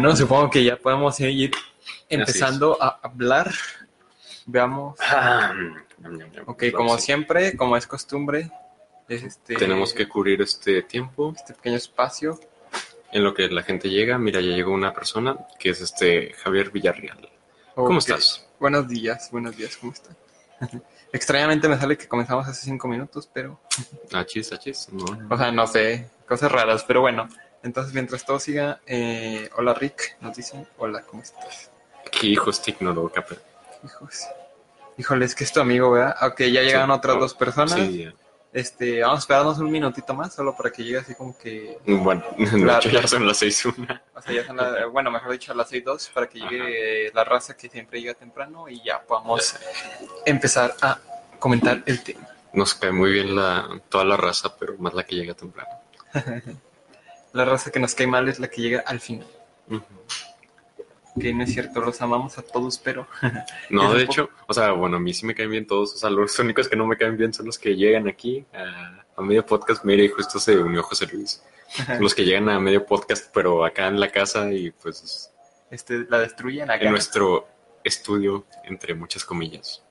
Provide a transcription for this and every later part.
Bueno, supongo que ya podemos ir empezando a hablar. Veamos. Ah, ñam, ñam, ñam. Ok, como siempre, como es costumbre, es este, Tenemos que cubrir este tiempo este pequeño espacio. en lo que la gente llega. Mira, ya llegó una persona que es este Javier Villarreal. ¿Cómo estás? Buenos días, buenos días, ¿cómo están? Extrañamente me sale que comenzamos hace cinco minutos, pero, Achis, achis. No. o sea, no sé, cosas raras, pero bueno. Entonces, mientras todo siga, eh, hola Rick, nos dicen, hola, ¿cómo estás? ¿Qué hijos te ignoró, Capri? Hijos. Híjole, es que es tu amigo, ¿verdad? Ok, ya llegaron Sí. otras dos personas. Sí, ya. Este, vamos a esperarnos un minutito más, solo para que llegue así como que. Bueno, La- hecho ya son las seis una. O sea, ya son la- bueno, mejor dicho, a las 6.2 para que llegue la raza que siempre llega temprano y ya podamos empezar a comentar el tema. Nos cae muy bien la, toda la raza, pero más la que llega temprano. La raza que nos cae mal es la que llega al final. Ujú. Que no es cierto, los amamos a todos, pero. No, de hecho, o sea, bueno, a mí sí me caen bien todos. O sea, los únicos que no me caen bien son los que llegan aquí a, a medio podcast. Mira, y justo se unió José Luis. Son los que llegan a medio podcast, pero acá en la casa y pues Este, la destruyen acá. en nuestro estudio, entre muchas comillas.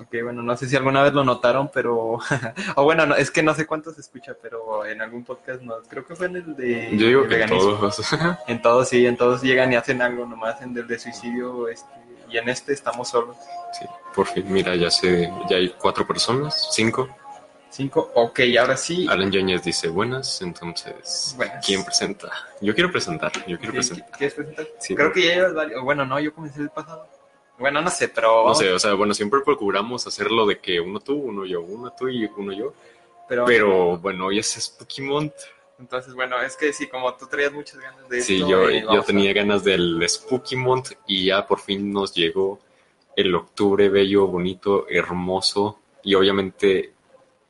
Ok, bueno, no sé si alguna vez lo notaron, pero. o bueno, no, es que no sé cuánto se escucha, pero en algún podcast no. Creo que fue en el de. Yo digo que en todos. En todos, sí, en todos llegan y hacen algo, nomás en el de suicidio, este, y en este estamos solos. Sí, por fin, mira, ya sé, ya hay cuatro personas, cinco. Cinco, ok, ahora sí. Alan Yáñez dice buenas, entonces, Buenas. ¿quién presenta? Yo quiero presentar, yo quiero ¿Qué- presentar. ¿Quieres presentar? Sí. Creo que ya llevas varios. Bueno, no, yo comencé el pasado. Bueno, no sé, pero. No sé, o sea, bueno, siempre procuramos hacerlo de que uno tú, uno yo, uno tú y uno yo. pero, Pero bueno, hoy es Spooky Month. Entonces, bueno, es que sí, como tú traías muchas ganas de Sí, esto, yo, eh, yo tenía ganas del Spooky Month y ya por fin nos llegó el octubre bello, bonito, hermoso y obviamente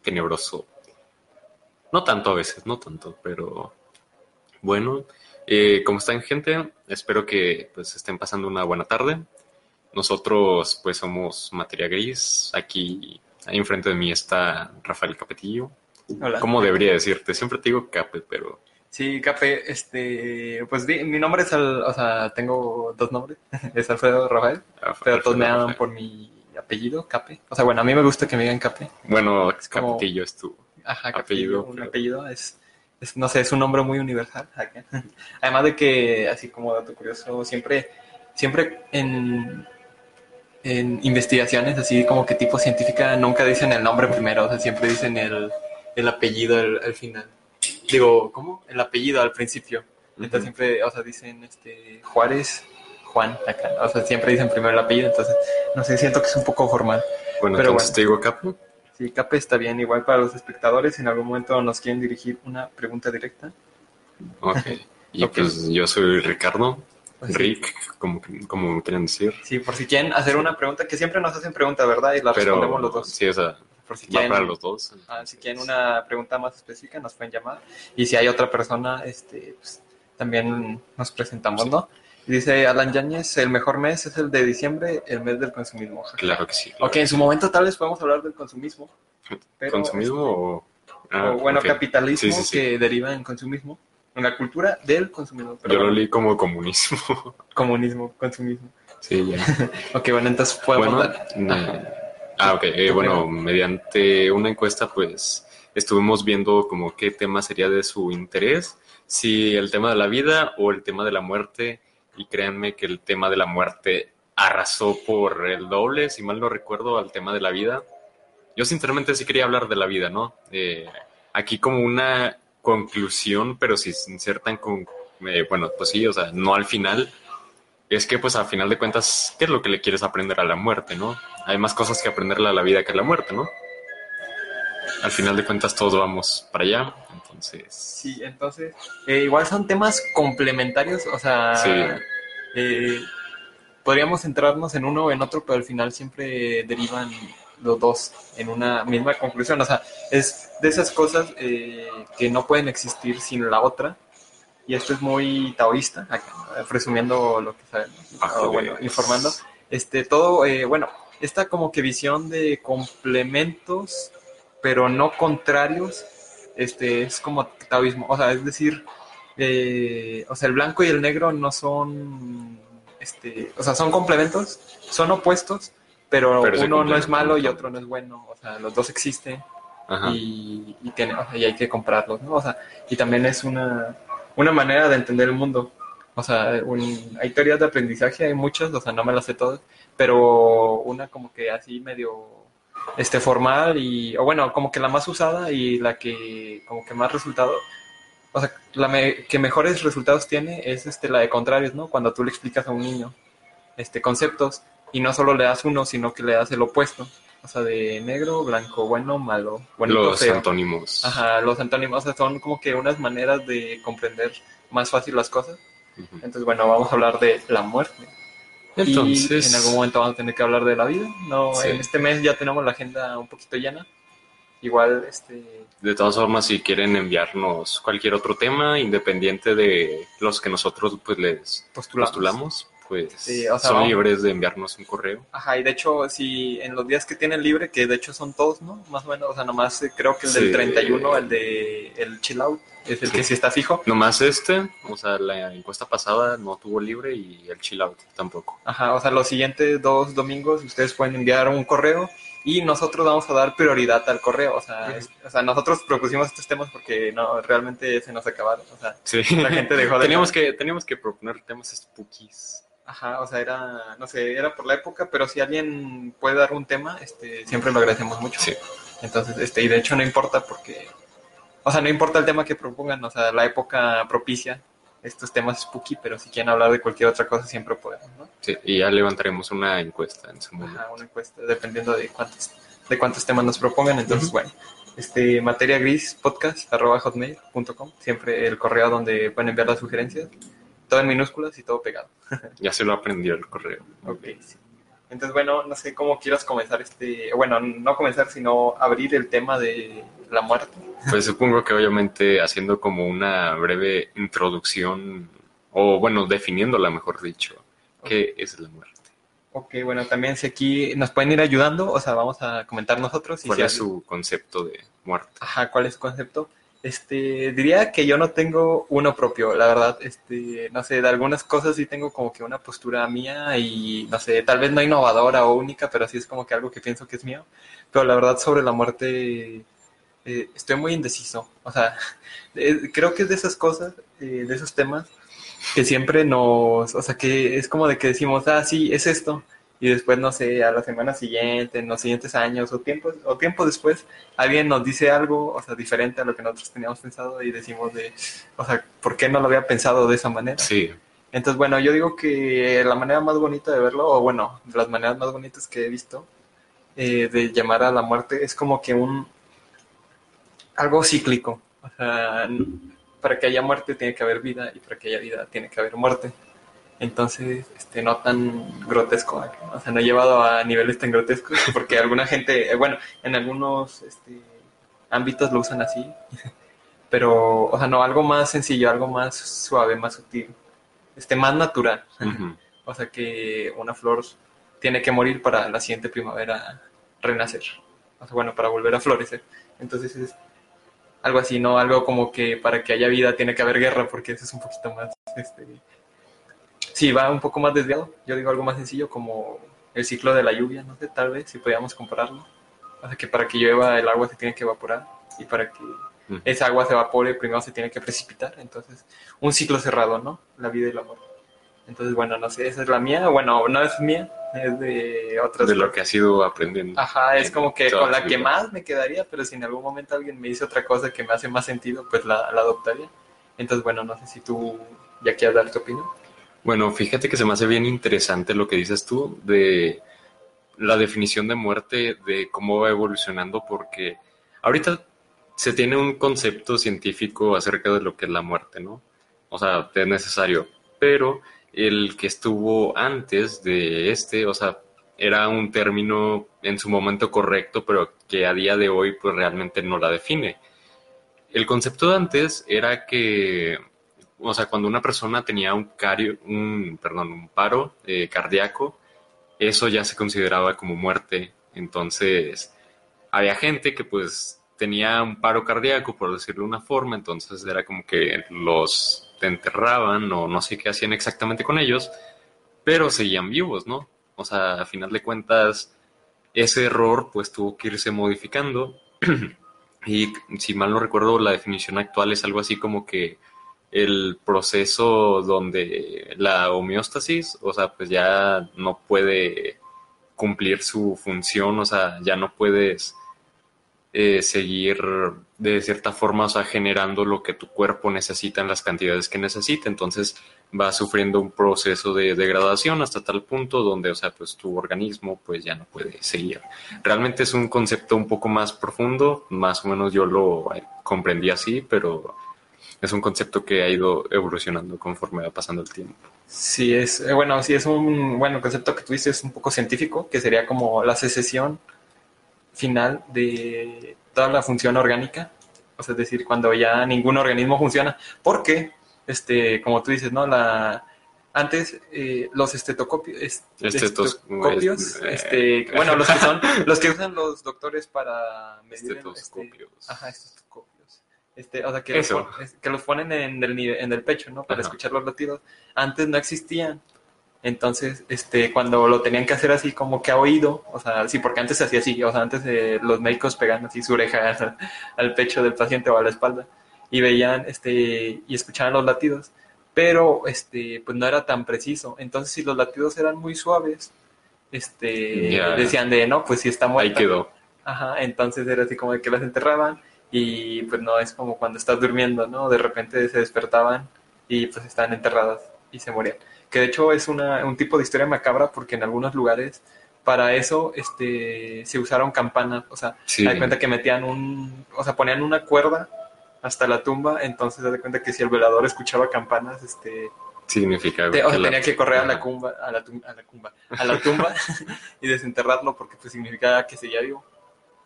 tenebroso. No tanto a veces, no tanto, pero bueno. Eh, ¿Cómo están, gente? Espero que pues estén pasando una buena tarde. Nosotros pues somos Materia Gris. Aquí, ahí enfrente de mí está Rafael Capetillo. Hola. ¿Cómo debería decirte? Siempre te digo Cape, pero Sí, Cape, este, pues di- mi nombre es, Al- o sea, tengo dos nombres, es Alfredo Rafael, pero todos me Rafael. llaman por mi apellido, Cape. O sea, bueno, a mí me gusta que me digan Cape. Bueno, como- Capetillo es tu. Ajá, Apellido, apellido, un pero- apellido es, es, no sé, es un nombre muy universal. Además de que, así como dato curioso, siempre, siempre en, en investigaciones, así como que tipo científica, nunca dicen el nombre primero, o sea, siempre dicen el, el apellido al, al final. Digo, ¿cómo? El apellido al principio. Entonces siempre, o sea, dicen este Juárez, Juan, acá. O sea, siempre dicen primero el apellido, entonces, no sé, siento que es un poco formal. Bueno, pero entonces bueno. te digo Cape. Sí, Cape está bien, igual para los espectadores, si en algún momento nos quieren dirigir una pregunta directa. Ok. Y pues yo soy Ricardo. Sí. Rick, como, como me quieran decir. Sí, por si quieren hacer una pregunta, que siempre nos hacen pregunta, ¿verdad? Y la respondemos Pero los dos. sí, o sea, Por si quieren, para los dos. ah, si quieren una pregunta más específica, nos pueden llamar. Y si hay otra persona, este, pues, también nos presentamos, ¿no? Y dice Alan Yáñez, el mejor mes es el de diciembre, el mes del consumismo. Claro que sí. claro Ok, en su momento tal vez podemos hablar del consumismo. Pero, ¿Consumismo o.? Ah, o bueno, ok. capitalismo Sí, sí, sí. que deriva en consumismo. En la cultura del consumismo. Pero Yo lo leí como comunismo. Comunismo, consumismo. sí, ya. Ok, bueno, entonces podemos Bueno, mm, ah, ok. eh, bueno, mediante una encuesta, pues estuvimos viendo como qué tema sería de su interés, si el tema de la vida o el tema de la muerte. Y créanme que el tema de la muerte arrasó por el doble, si mal no recuerdo, al tema de la vida. Yo sinceramente sí quería hablar de la vida, ¿no? Eh, aquí como una conclusión, pero sin ser tan con, eh, bueno, pues sí, o sea, no al final, es que pues al final de cuentas, ¿qué es lo que le quieres aprender a la muerte, no? Hay más cosas que aprenderle a la vida que a la muerte, ¿no? Al final de cuentas todos vamos para allá, entonces... Sí, entonces, eh, igual son temas complementarios, o sea, Sí. eh, podríamos centrarnos en uno o en otro, pero al final siempre derivan los dos en una misma conclusión, o sea, es de esas cosas eh, que no pueden existir sin la otra, y esto es muy taoísta, acá, resumiendo lo que sabemos, Bajo o bueno, informando, este, todo, eh, bueno, esta como que visión de complementos, pero no contrarios, este, es como taoísmo, o sea, es decir, eh, o sea, el blanco y el negro no son, este, o sea, son complementos, son opuestos, pero, uno no es malo y otro no es bueno, o sea, los dos existen y, y, tiene- o sea, y hay que comprarlos, ¿no? O sea, y también es una, una manera de entender el mundo. O sea, un- hay teorías de aprendizaje, hay muchas, o sea, no me las sé todas, pero una como que así medio este formal y, o bueno, como que la más usada y la que como que más resultado, o sea, la me- que mejores resultados tiene es este la de contrarios, ¿no? Cuando tú le explicas a un niño este conceptos y no solo le das uno, sino que le das el opuesto. O sea, de negro, blanco, bueno, malo, bonito, Los feo. antónimos. Ajá, los antónimos o sea, son como que unas maneras de comprender más fácil las cosas. Ujú. Entonces, bueno, vamos a hablar de la muerte. Entonces, Y en algún momento vamos a tener que hablar de la vida. No, Sí. en este mes ya tenemos la agenda un poquito llena. Igual, este, de todas formas, si quieren enviarnos cualquier otro tema, independiente de los que nosotros pues les postulamos. postulamos, pues Sí, o sea, son vamos- libres de enviarnos un correo. Ajá, y de hecho, si en los días que tienen libre, que de hecho son todos, ¿no? Más o menos, o sea, nomás eh, creo que el del Sí. 31, el de el chill out, es el Sí. que sí está fijo. Nomás este, o sea, la encuesta pasada no tuvo libre y el chill out tampoco. Ajá, o sea, los siguientes dos domingos ustedes pueden enviar un correo y nosotros vamos a dar prioridad al correo. O sea, es- o sea nosotros propusimos estos temas porque no realmente se nos acabaron. O sea, Sí. la gente dejó de... teníamos que teníamos que proponer temas spookies. Ajá, o sea, era, no sé, era por la época, pero si alguien puede dar un tema, este, siempre lo agradecemos mucho. Sí. Entonces, este, y de hecho no importa porque, o sea, no importa el tema que propongan, o sea, la época propicia estos temas spooky, pero si quieren hablar de cualquier otra cosa, siempre podemos, ¿no? Sí, y ya levantaremos una encuesta en su momento. Ajá, una encuesta, dependiendo de cuántos, de cuántos temas nos propongan. Entonces, bueno, este, materia gris podcast arroba hotmail.com, siempre el correo donde pueden enviar las sugerencias, todo en minúsculas y todo pegado. Ya se lo aprendió el correo. Ok, sí. Entonces, bueno, no sé cómo quieras comenzar este, bueno, no comenzar, sino abrir el tema de la muerte. Pues supongo que obviamente haciendo como una breve introducción, o bueno, definiéndola mejor dicho, ¿qué es la muerte? Ok, bueno, también si aquí nos pueden ir ayudando, o sea, vamos a comentar nosotros. y ¿Cuál si es su concepto de muerte? Ajá, ¿cuál es su concepto? Este, diría que yo no tengo uno propio, la verdad, este, no sé, de algunas cosas sí tengo como que una postura mía y, no sé, tal vez no innovadora o única, pero sí es como que algo que pienso que es mío. Pero la verdad sobre la muerte eh, estoy muy indeciso, o sea, eh, creo que es de esas cosas, eh, de esos temas que siempre nos, o sea, que es como de que decimos, ah, sí, es esto, y después, no sé, a la semana siguiente, en los siguientes años o tiempo, o tiempo después, alguien nos dice algo, o sea, diferente a lo que nosotros teníamos pensado y decimos de, o sea, ¿por qué no lo había pensado de esa manera? Sí, Entonces, bueno, yo digo que la manera más bonita de verlo, o bueno, de las maneras más bonitas que he visto eh, de llamar a la muerte es como que un algo cíclico. O sea, para que haya muerte tiene que haber vida y para que haya vida tiene que haber muerte. Entonces, este, no tan grotesco, ¿eh? o sea, no he llevado a niveles tan grotescos, porque alguna gente, eh, bueno, en algunos este, ámbitos lo usan así, pero, o sea, no, algo más sencillo, algo más suave, más sutil, este, más natural. O sea que una flor tiene que morir para la siguiente primavera renacer. O sea, bueno, para volver a florecer. Entonces es algo así, ¿no? Algo como que para que haya vida tiene que haber guerra, porque eso es un poquito más, este... Sí, va un poco más desviado. Yo digo algo más sencillo como el ciclo de la lluvia, no sé, tal vez, si podíamos compararlo. O sea que para que llueva el agua se tiene que evaporar y para que ujú. esa agua se evapore primero se tiene que precipitar. Entonces, un ciclo cerrado, ¿no? La vida y la muerte. Entonces, bueno, no sé, esa es la mía. Bueno, no es mía, es de otras de lo que has ido aprendiendo. Ajá, es como que con la que vida. más me quedaría, pero si en algún momento alguien me dice otra cosa que me hace más sentido, pues la, la adoptaría. Entonces, bueno, no sé si tú ya quieras dar tu opinión. Bueno, fíjate que se me hace bien interesante lo que dices tú de la definición de muerte, de cómo va evolucionando, porque ahorita se tiene un concepto científico acerca de lo que es la muerte, ¿no? O sea, es necesario, pero el que estuvo antes de este, o sea, era un término en su momento correcto, pero que a día de hoy pues realmente no la define. El concepto de antes era que o sea, cuando una persona tenía un, perdón, paro eh, cardíaco, eso ya se consideraba como muerte. Entonces, había gente que pues tenía un paro cardíaco, por decirlo de una forma, entonces era como que los enterraban o no sé qué hacían exactamente con ellos, pero seguían vivos, ¿no? O sea, a final de cuentas, ese error pues tuvo que irse modificando y si mal no recuerdo, la definición actual es algo así como que el proceso donde la homeostasis, o sea, pues ya no puede cumplir su función, o sea, ya no puedes eh, seguir de cierta forma, o sea, generando lo que tu cuerpo necesita en las cantidades que necesita. Entonces va sufriendo un proceso de degradación hasta tal punto donde, o sea, pues tu organismo pues ya no puede seguir. Realmente es un concepto un poco más profundo, más o menos yo lo comprendí así, pero es un concepto que ha ido evolucionando conforme va pasando el tiempo. Sí, es, eh, bueno, sí es un, bueno, concepto que tú dices es un poco científico, que sería como la secesión final de toda la función orgánica, o sea, es decir, cuando ya ningún organismo funciona, porque, este, como tú dices, ¿no? La, antes eh, los estetocopios, estetoscopios, eh, este, bueno, los que son, los que usan los doctores para medir estetoscopios. Este, ajá, estetoscopios. Este, o sea, que, Los, que los ponen en el, en el pecho, ¿no? Para escuchar los latidos. Antes no existían. Entonces, este, cuando lo tenían que hacer así como que a oído, o sea, sí, porque antes se hacía así, o sea, antes eh, los médicos pegaban así su oreja al, pecho del paciente o a la espalda y veían, este, y escuchaban los latidos, pero, este, pues no era tan preciso. Entonces, si los latidos eran muy suaves, este, decían de, no, pues si está muerta. Ahí quedó. Ajá, entonces era así como de que las enterraban y pues no es como cuando estás durmiendo, ¿no? De repente se despertaban y pues estaban enterradas y se morían. Que de hecho es una, un tipo de historia macabra porque en algunos lugares para eso este, se usaron campanas, o sea, se da cuenta que metían un, o sea, ponían una cuerda hasta la tumba, entonces se da cuenta que si el velador escuchaba campanas, este, significa o sea, tenía que correr a la, cumba, a la, a la, cumba, a la tumba y desenterrarlo porque pues significaba que seguía vivo.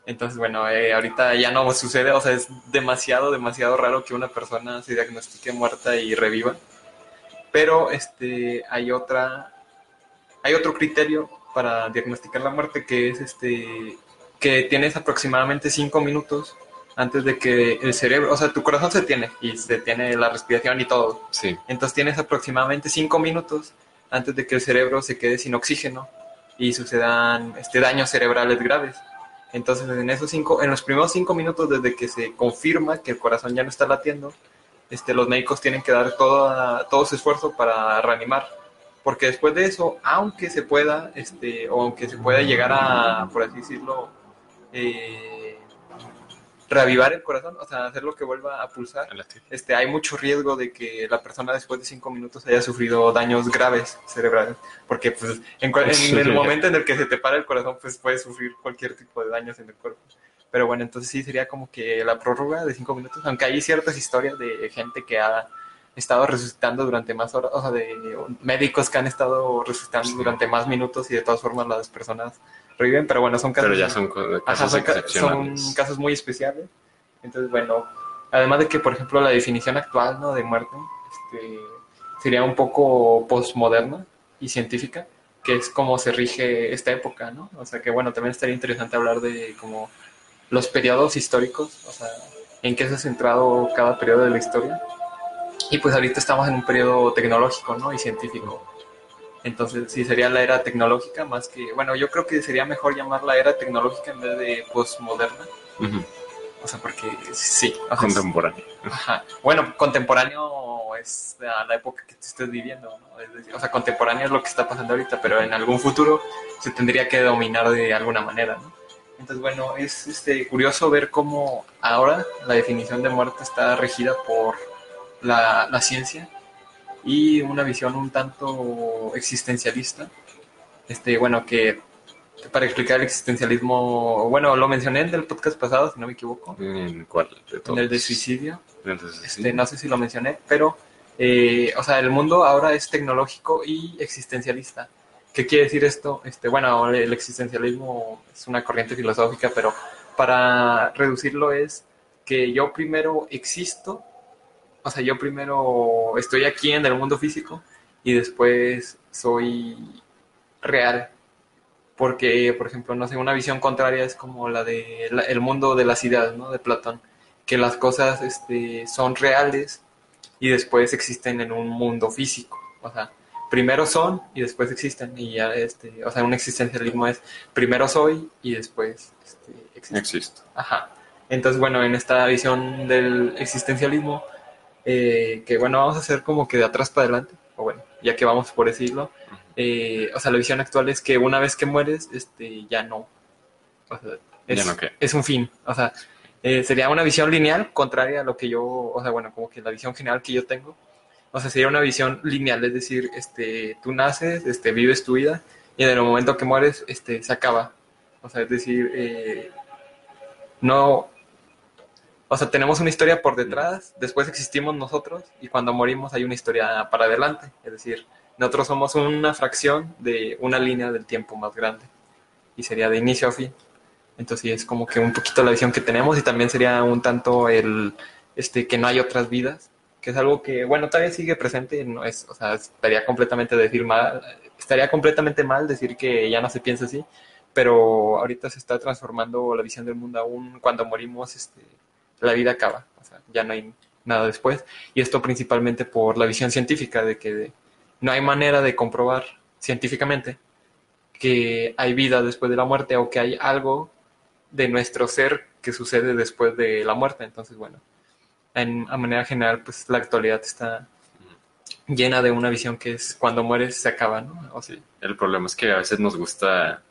Entonces, bueno, eh, ahorita ya no sucede, o sea, es demasiado, demasiado raro que una persona se diagnostique muerta y reviva. Pero este, hay otra, hay otro criterio para diagnosticar la muerte que es este, que tienes aproximadamente cinco minutos antes de que el cerebro, o sea, tu corazón se tiene y se tiene la respiración y todo. Sí. Entonces tienes aproximadamente cinco minutos antes de que el cerebro se quede sin oxígeno y sucedan este, daños cerebrales graves. Entonces, en esos cinco, en los primeros cinco minutos desde que se confirma que el corazón ya no está latiendo, este, los médicos tienen que dar todo su esfuerzo para reanimar. Porque después de eso, aunque se pueda, este, o aunque se pueda llegar a, por así decirlo, eh, reavivar el corazón, o sea, hacerlo que vuelva a pulsar, este, hay mucho riesgo de que la persona después de cinco minutos haya sufrido daños graves cerebrales, porque pues en, el momento en el que se te para el corazón, pues puedes sufrir cualquier tipo de daños en el cuerpo. Pero bueno, entonces sí sería como que la prórroga de cinco minutos, aunque hay ciertas historias de gente que ha estado resucitando durante más horas, o sea, de médicos que han estado resucitando durante más minutos y de todas formas las personas reviven, pero bueno, son casos, pero ya son casos, son, casos muy especiales. Entonces, bueno, además de que, por ejemplo, la definición actual ¿no? de muerte este, sería un poco postmoderna y científica, que es como se rige esta época, ¿no? O sea que, bueno, también estaría interesante hablar de como los periodos históricos, o sea, en qué se ha centrado cada periodo de la historia. Y pues ahorita estamos en un periodo tecnológico, ¿no? Y científico. Entonces, sí, sería la era tecnológica más que, bueno, yo creo que sería mejor llamar la era tecnológica en vez de postmoderna. O sea, porque sí. contemporáneo. Ajá. Bueno, contemporáneo es la época que tú estés viviendo, ¿no? o sea, contemporáneo es lo que está pasando ahorita, pero en algún futuro se tendría que dominar de alguna manera, ¿no? Entonces, bueno, es este, curioso ver cómo ahora la definición de muerte está regida por la, la ciencia y una visión un tanto existencialista. Este, bueno, que para explicar el existencialismo, bueno, lo mencioné en el podcast pasado, si no me equivoco. ¿En cuál? En el de suicidio. Este, no sé si lo mencioné, pero, eh, o sea, el mundo ahora es tecnológico y existencialista. ¿Qué quiere decir esto? Este, bueno, el existencialismo es una corriente filosófica, pero para reducirlo es que yo primero existo o sea, yo primero estoy aquí en el mundo físico y después soy real. Porque, por ejemplo, no sé, una visión contraria es como la de la- el mundo de las ideas, ¿no? De Platón, que las cosas este, son reales y después existen en un mundo físico. O sea, primero son y después existen. Y ya, este, o sea, un existencialismo es primero soy y después este, existo. Existe. Ajá. Entonces, bueno, en esta visión del existencialismo, eh, que bueno, vamos a hacer como que de atrás para adelante, o bueno, ya que vamos por hilo, eh, o sea, la visión actual es que una vez que mueres, este, ya no. O sea, es, Ya no, es un fin. O sea, eh, sería una visión lineal contraria a lo que yo, o sea, bueno, como que la visión general que yo tengo. O sea, sería una visión lineal, es decir, este, tú naces, este, vives tu vida y en el momento que mueres, este, se acaba. O sea, es decir, eh, no, o sea, tenemos una historia por detrás, después existimos nosotros y cuando morimos hay una historia para adelante. Es decir, nosotros somos una fracción de una línea del tiempo más grande y sería de inicio a fin. Entonces sí, es como que un poquito la visión que tenemos y también sería un tanto el este que no hay otras vidas, que es algo que bueno todavía sigue presente, no es, o sea, estaría completamente decir mal, estaría completamente mal decir que ya no se piensa así, pero ahorita se está transformando la visión del mundo aún cuando morimos, este, la vida acaba, o sea, ya no hay nada después y esto principalmente por la visión científica de que no hay manera de comprobar científicamente que hay vida después de la muerte o que hay algo de nuestro ser que sucede después de la muerte. Entonces, bueno, en, a manera general, pues la actualidad está llena de una visión que es cuando mueres se acaba, ¿no? O Sí. El problema es que a veces nos gusta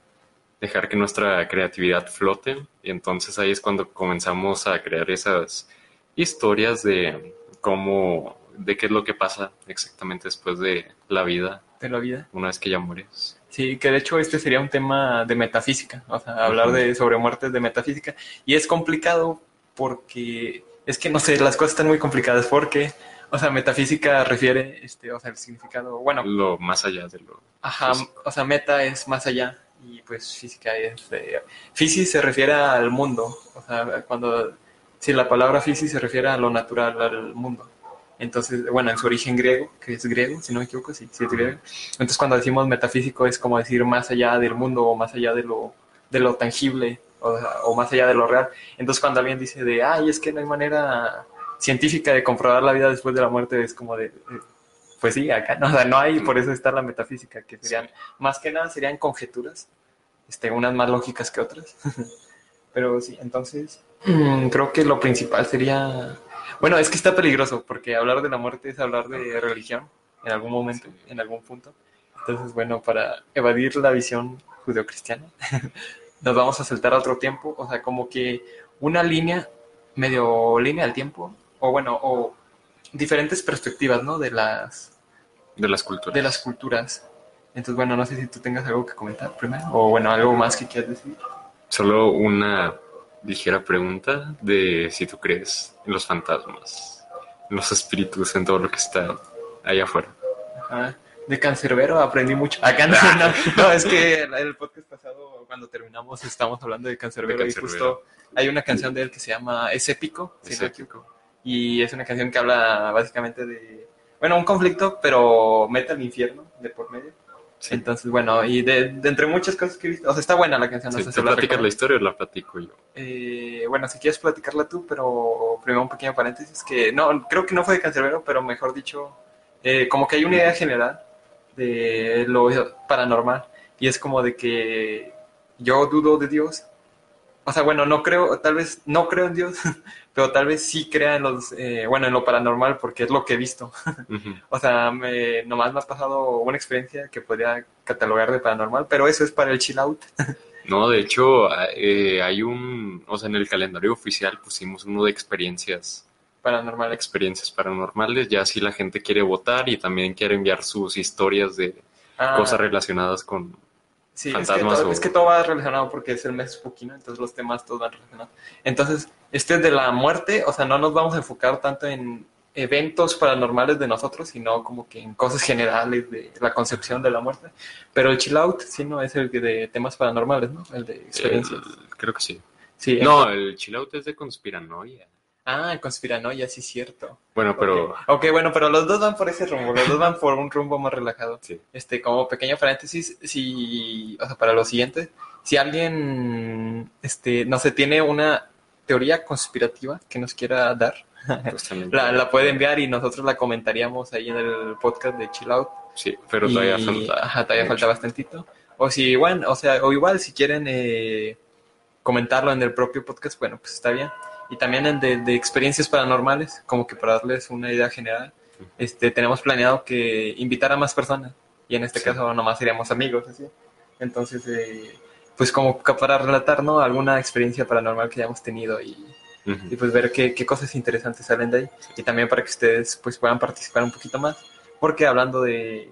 dejar que nuestra creatividad flote y entonces ahí es cuando comenzamos a crear esas historias de cómo, de qué es lo que pasa exactamente después de la vida, de la vida. una vez que ya mueres. Sí, que de hecho este sería un tema de metafísica, o sea, hablar de sobre muertes de metafísica. Y es complicado porque es que no sé, las cosas están muy complicadas porque, o sea, metafísica refiere, este, o sea, el significado, bueno, Lo más allá de lo... Ajá, Físico. o sea, meta es más allá y pues física es... Fisis se refiere al mundo, o sea, cuando... Si la palabra fisis se refiere a lo natural, al mundo. Entonces, bueno, en su origen griego, que es griego, si no me equivoco, sí, sí es griego. Entonces, cuando decimos metafísico es como decir más allá del mundo o más allá de lo, de lo tangible o, o más allá de lo real. Entonces, cuando alguien dice de, ay, es que no hay manera científica de comprobar la vida después de la muerte, es como de, pues sí, acá no, o sea, no hay, por eso está la metafísica, que serían, más que nada serían conjeturas, este, unas más lógicas que otras. Pero sí, entonces, mm, creo que lo principal sería, bueno, es que está peligroso, porque hablar de la muerte es hablar de religión en algún momento, en algún punto. Entonces, bueno, para evadir la visión judeocristiana, nos vamos a saltar a otro tiempo, o sea, como que una línea, medio línea del tiempo, o bueno, o diferentes perspectivas, ¿no? De las, de las culturas. de las culturas. Entonces, bueno, no sé si tú tengas algo que comentar primero, o bueno, algo más que quieras decir. Solo una ligera pregunta de si tú crees en los fantasmas, en los espíritus, en todo lo que está allá afuera. Ajá. De Cancerbero aprendí mucho. Acá no, no, no, es que en el podcast pasado, cuando terminamos, estamos hablando de Cancerbero, De y Canserbero. justo hay una canción de él que se llama Es épico, si Es no me épico. equivoco. Y es una canción que habla básicamente de, bueno, un conflicto, pero mete al infierno de por medio. Sí. Entonces, bueno, y de, de entre muchas cosas que he visto, o sea, está buena la canción. no Sí, sé ¿Te la platicas la recomiendo. historia o la platico yo? Eh, bueno, si quieres platicarla tú, pero primero un pequeño paréntesis, que no, creo que no fue de Cancerbero, pero mejor dicho, eh, como que hay una idea general de lo paranormal, y es como de que yo dudo de Dios, o sea, bueno, no creo, tal vez no creo en Dios, pero tal vez sí crea en los, eh, bueno, en lo paranormal, porque es lo que he visto. O sea, me, nomás me ha pasado una experiencia que podría catalogar de paranormal, pero eso es para el chill out. No, de hecho, eh, hay un, o sea, en el calendario oficial pusimos uno de experiencias, Paranormal. experiencias paranormales, ya si la gente quiere votar y también quiere enviar sus historias de Ah, cosas relacionadas con... Sí, es que, todo, o- es que todo va relacionado porque es el mes spooky, ¿no? Entonces los temas todos van relacionados. Entonces, este de la muerte, o sea, no nos vamos a enfocar tanto en eventos paranormales de nosotros, sino como que en cosas generales de la concepción de la muerte. Pero el chill out, sí, no es el de temas paranormales, ¿no? El de experiencias. el- creo que sí. sí, No, el chill out es de conspiranoia. Ah, conspiranoia, sí, cierto. Bueno, pero... Ok, bueno, pero los dos van por ese rumbo, los dos van por un rumbo más relajado. Sí. Este, como pequeño paréntesis, si, o sea, para lo siguiente, si alguien, este, no sé, tiene una teoría conspirativa que nos quiera dar, la, la puede enviar y nosotros la comentaríamos ahí en el podcast de Chill Out. Sí, pero todavía falta... Ajá, todavía mucho. falta bastantito. O si, bueno, o sea, o igual si quieren eh, comentarlo en el propio podcast, bueno, pues está bien. Y también en de, de experiencias paranormales, como que para darles una idea general, este, tenemos planeado que invitar a más personas. Y en este Sí. caso nomás seríamos amigos, así. Entonces, eh, pues como para relatar, ¿no? Alguna experiencia paranormal que hayamos tenido y, y Ujú. pues ver qué, qué cosas interesantes salen de ahí y también para que ustedes pues puedan participar un poquito más porque hablando de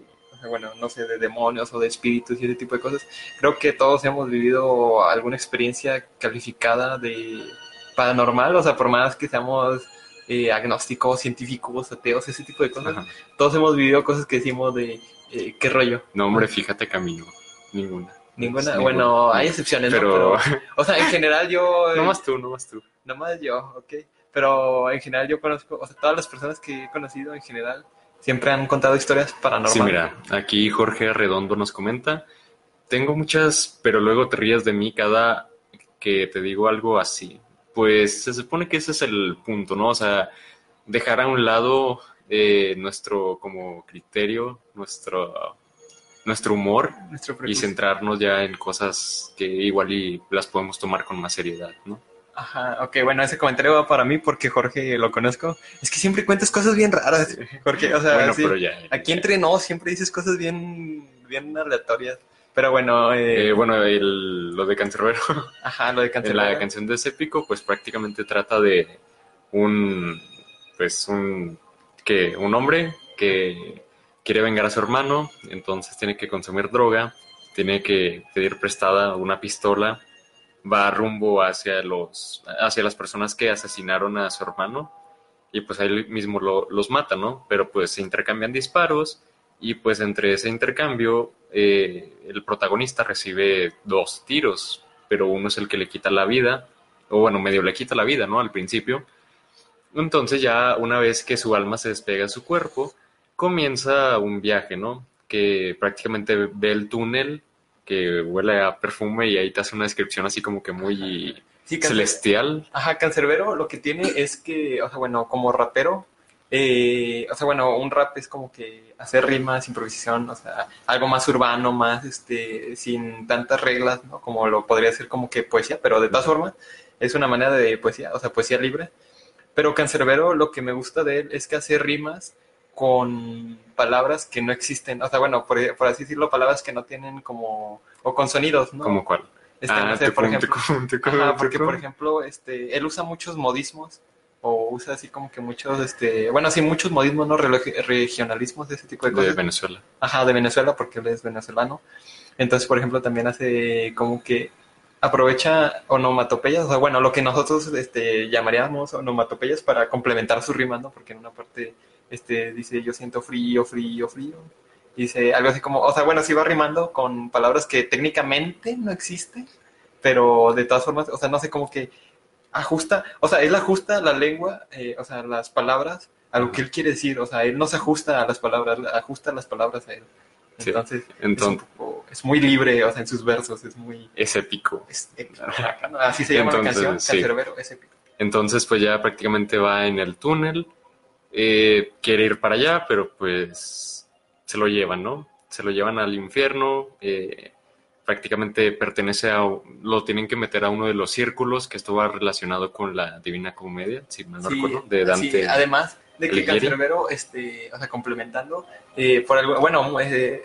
bueno no sé de demonios o de espíritus y ese tipo de cosas creo que todos hemos vivido alguna experiencia calificada de paranormal o sea por más que seamos eh, agnósticos científicos ateos ese tipo de cosas Ajá. todos hemos vivido cosas que decimos de eh, qué rollo No, hombre, fíjate, Camino. Ninguna. ninguna Sí, bueno ninguna. hay excepciones ¿no? Pero... pero o sea en general yo no más tú, no más tú. Nomás yo, ok. Pero en general yo conozco, o sea, todas las personas que he conocido en general siempre han contado historias paranormales. Sí, mira, aquí Jorge Redondo nos comenta, tengo muchas, pero luego te ríes de mí cada que te digo algo así. Pues se supone que ese es el punto, ¿no? O sea, dejar a un lado eh, nuestro como criterio, nuestro, nuestro humor Nuestro y centrarnos ya en cosas que igual y las podemos tomar con más seriedad, ¿no? Ajá, ok, bueno, ese comentario va para mí porque Jorge lo conozco. Es que siempre cuentas cosas bien raras, Jorge, o sea, bueno, sí, pero ya. aquí entre nos siempre dices cosas bien, bien aleatorias. Pero bueno, eh, Eh, bueno, el- lo de Cancerbero. ajá, lo de cancelar. la canción de ese épico, pues prácticamente trata de un, pues un, que un hombre que quiere vengar a su hermano, entonces tiene que consumir droga, tiene que pedir prestada una pistola, va rumbo hacia los, hacia las personas que asesinaron a su hermano y pues ahí mismo lo- los mata, ¿no? Pero pues se intercambian disparos y pues entre ese intercambio eh, el protagonista recibe dos tiros, pero uno es el que le quita la vida, o bueno, medio le quita la vida, ¿no? Al principio. Entonces ya una vez que su alma se despega de su cuerpo, comienza un viaje, ¿no? Que prácticamente ve el túnel, que huele a perfume y ahí te hace una descripción así como que muy Sí, celestial. Ajá, Cancerbero lo que tiene es que, o sea, bueno, como rapero, eh, o sea, bueno, un rap es como que hacer rimas, improvisación, o sea, algo más urbano, más, este, sin tantas reglas, ¿no? Como lo podría ser como que poesía, pero de todas formas es una manera de poesía, o sea, poesía libre. Pero Cancerbero lo que me gusta de él es que hace rimas con palabras que no existen, o sea, bueno, por, por así decirlo, palabras que no tienen como, o con sonidos, ¿no? ¿Como cuál? Este, ah, no sé, por ejemplo, porque por ejemplo, este, él usa muchos modismos o usa así como que muchos, este, bueno, sí, muchos modismos, ¿no? Regionalismos de ese tipo de de cosas. Venezuela. Ajá, de Venezuela, porque él es venezolano. Entonces, por ejemplo, también hace como que aprovecha onomatopeyas, o sea, bueno, lo que nosotros este, llamaríamos onomatopeyas para complementar su rima, ¿no? Porque en una parte este, dice yo siento frío, frío, frío. Dice algo así como, o sea, bueno, sí va rimando con palabras que técnicamente no existen, pero de todas formas, o sea, no sé, como que ajusta, o sea, él ajusta la lengua, eh, o sea, las palabras a lo que él quiere decir, o sea, él no se ajusta a las palabras, ajusta las palabras a él. Sí, Entonces, es, poco- muy libre, o sea, en sus versos, es muy... es épico. es épico. Así se llama la canción, sí. Cancerbero, es épico. Entonces, pues ya prácticamente va en el túnel, eh, quiere ir para allá, pero pues se lo llevan, ¿no? Se lo llevan al infierno, eh, prácticamente pertenece a, lo tienen que meter a uno de los círculos, que esto va relacionado con la Divina Comedia, si mal no Sí, recuerdo, de Dante. sí, además de que. Cancerbero, este, o sea, complementando, eh, por algo, bueno, eh,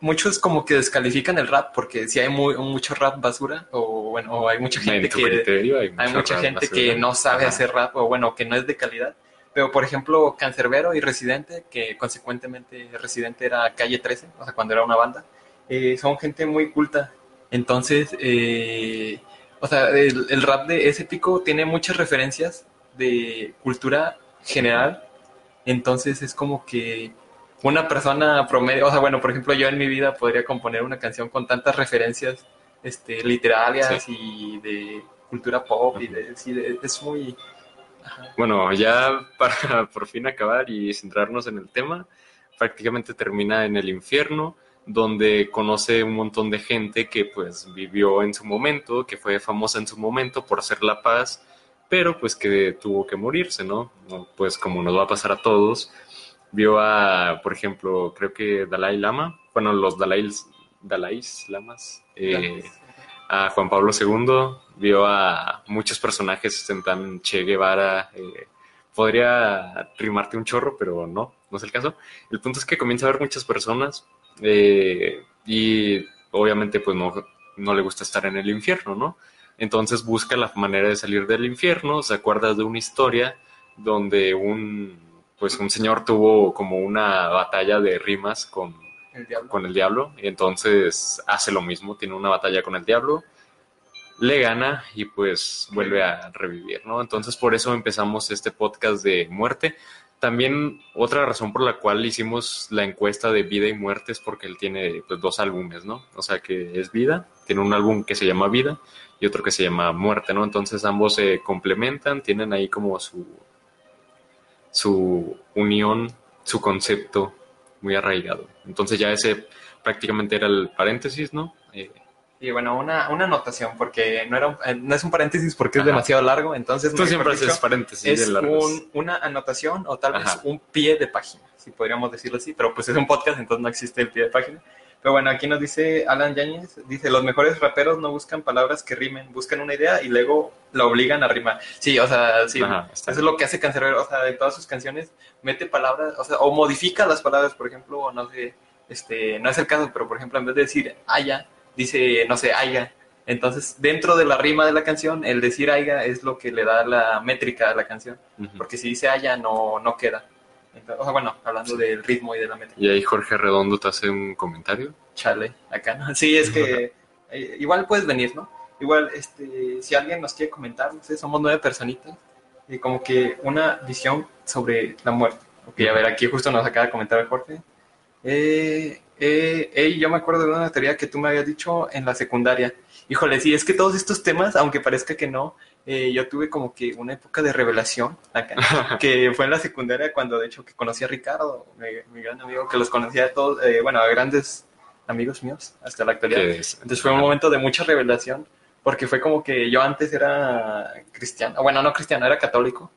muchos como que descalifican el rap porque si hay muy, mucho rap basura, o bueno, o hay mucha gente que... criterio hay, Hay mucha gente basura. que no sabe Ajá. hacer rap o bueno, que no es de calidad. Pero por ejemplo, Cancerbero y Residente, que consecuentemente Residente era Calle 13, o sea, cuando era una banda, eh, son gente muy culta. Entonces, eh, o sea, el, el rap de ese pico tiene muchas referencias de cultura general. Entonces es como que una persona promedio, o sea, bueno, por ejemplo, yo en mi vida podría componer una canción con tantas referencias este, literarias y de cultura pop y de, sí, de- es muy... Bueno, ya para por fin acabar y centrarnos en el tema, prácticamente termina en el infierno, donde conoce un montón de gente que pues vivió en su momento, que fue famosa en su momento por hacer la paz, pero pues que tuvo que morirse, ¿no? Pues como nos va a pasar a todos, vio a, por ejemplo, creo que Dalai Lama, bueno, los Dalai, Dalai Lamas, eh, a Juan Pablo II, vio a muchos personajes tan Che Guevara, eh, podría rimarte un chorro, pero no, no es el caso. El punto es que comienza a ver muchas personas eh, y obviamente pues no, no le gusta estar en el infierno, ¿no? Entonces busca la manera de salir del infierno, se acuerda de una historia donde un, pues un señor tuvo como una batalla de rimas con El diablo. con el diablo y entonces hace lo mismo, tiene una batalla con el diablo, le gana y pues vuelve a revivir, ¿no? Entonces por eso empezamos este podcast de muerte. También otra razón por la cual hicimos la encuesta de vida y muerte es porque él tiene pues, dos álbumes, ¿no? O sea que es vida, tiene un álbum que se llama vida y otro que se llama muerte, ¿no? Entonces ambos se complementan, tienen ahí como su, su unión, su concepto muy arraigado. Entonces ya ese prácticamente era el paréntesis, ¿no? Eh, Y bueno, una, una anotación, porque no, era un- eh, no es un paréntesis porque es Ajá. demasiado largo, entonces... tú siempre haces paréntesis es de un- una anotación o tal vez Ajá. un pie de página, si podríamos decirlo así, pero pues es un podcast, entonces no existe el pie de página. Pero bueno, aquí nos dice Alan Yáñez, dice, los mejores raperos no buscan palabras que rimen, buscan una idea y luego la obligan a rimar. Sí, o sea, sí, Ajá, eso es lo que hace Cancerbero, o sea, en todas sus canciones mete palabras, o sea, o modifica las palabras, por ejemplo, o no sé, este, no es el caso, pero por ejemplo, en vez de decir haya, dice, no sé, haya. Entonces, dentro de la rima de la canción, el decir haya es lo que le da la métrica a la canción, Ujú. porque si dice haya, no, no queda. Entonces, o sea, bueno, hablando del ritmo y de la métrica. Y ahí Jorge Redondo te hace un comentario. Chale, acá, ¿no? Sí, es que eh, igual puedes venir, ¿no? Igual, este, si alguien nos quiere comentar, no sé, somos nueve personitas, y como que una visión sobre la muerte. Ok, a ver, aquí justo nos acaba de comentar Jorge. Eh, eh, ey, yo me acuerdo de una teoría que tú me habías dicho en la secundaria. Híjole, sí, es que todos estos temas, aunque parezca que no, eh, yo tuve como que una época de revelación acá, que fue en la secundaria cuando de hecho que conocí a Ricardo, mi, mi gran amigo, que los conocía a todos, eh, bueno, a grandes amigos míos hasta la actualidad. es- Entonces fue un momento de mucha revelación, porque fue como que yo antes era cristiano, bueno, no cristiano, era católico.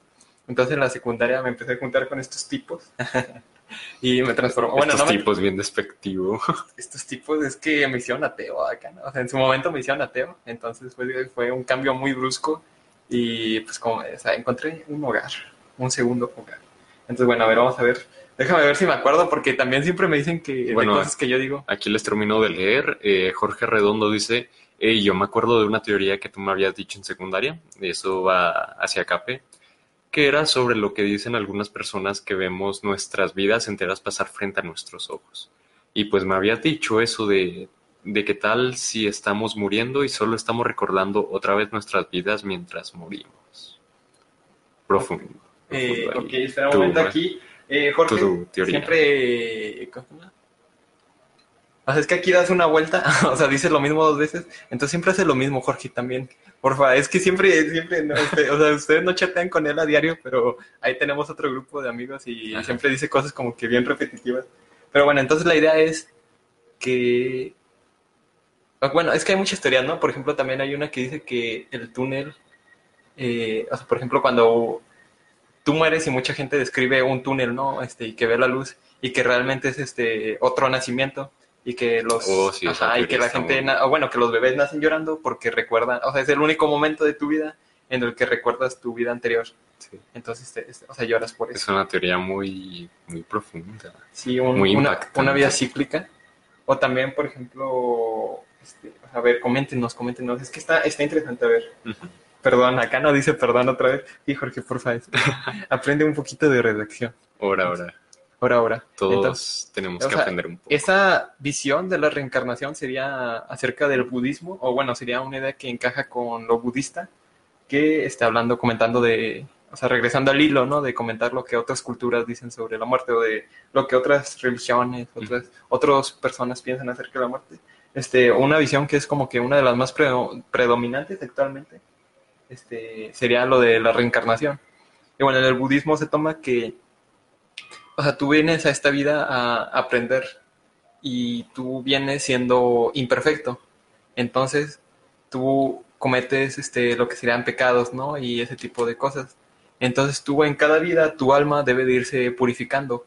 Entonces en la secundaria me empecé a juntar con estos tipos y me transformó. Bueno, Estos no me- tipos bien despectivo. estos tipos es que me hicieron ateo acá, ¿no? O sea, en su momento me hicieron ateo, entonces fue, fue un cambio muy brusco y pues como, o sea, encontré un hogar, un segundo hogar. Entonces, bueno, a ver, vamos a ver. Déjame ver si me acuerdo, porque también siempre me dicen que Bueno, de cosas que yo digo. Aquí les termino de leer. Eh, Jorge Redondo dice, "Ey, yo me acuerdo de una teoría que tú me habías dicho en secundaria, eso va hacia Cape, que era sobre lo que dicen algunas personas que vemos nuestras vidas enteras pasar frente a nuestros ojos. Y pues me habías dicho eso de, de qué tal si estamos muriendo y solo estamos recordando otra vez nuestras vidas mientras morimos. Profundo. Eh, profundo ok, espera un Tu- momento aquí. Eh, Jorge, tu teoría. siempre... ¿cómo se llama? O sea, es que aquí das una vuelta, o sea, dices lo mismo dos veces, entonces siempre hace lo mismo Jorge también. Porfa, es que siempre, siempre, no, este, o sea, ustedes no chatean con él a diario, pero ahí tenemos otro grupo de amigos y Ajá. siempre dice cosas como que bien repetitivas. Pero bueno, entonces la idea es que... Bueno, es que hay muchas teorías, ¿no? Por ejemplo, también hay una que dice que el túnel, eh, o sea, por ejemplo, cuando tú mueres y mucha gente describe un túnel, ¿no? Este, y que ve la luz y que realmente es este otro nacimiento y que los Oh, sí, ajá, y que la gente muy- o bueno, que los bebés nacen llorando porque recuerdan, o sea, es el único momento de tu vida en el que recuerdas tu vida anterior. Sí. Entonces, te- o sea, lloras por eso. Es una teoría muy, muy profunda. Sí, un- Muy una, una vida cíclica. O también, por ejemplo, este, a ver, coméntenos, coméntenos. Es que está, está interesante, a ver. Ujú. Perdón, acá no dice perdón otra vez. Sí, Jorge, por favor. Aprende un poquito de redacción. Ahora, ahora. Ahora, ahora. Todos Entonces, tenemos que sea, aprender un poco. esa visión de la reencarnación sería acerca del budismo, o bueno, sería una idea que encaja con lo budista, que está hablando, comentando de, o sea, regresando al hilo, ¿no? De comentar lo que otras culturas dicen sobre la muerte, o de lo que otras religiones, otras, otras personas piensan acerca de la muerte. Este, una visión que es como que una de las más predo- predominantes actualmente, este, sería lo de la reencarnación. Y bueno, en el budismo se toma que, o sea, tú vienes a esta vida a aprender y tú vienes siendo imperfecto. Entonces, tú cometes este, lo que serían pecados, ¿no? Y ese tipo de cosas. Entonces, tú en cada vida, tu alma debe de irse purificando.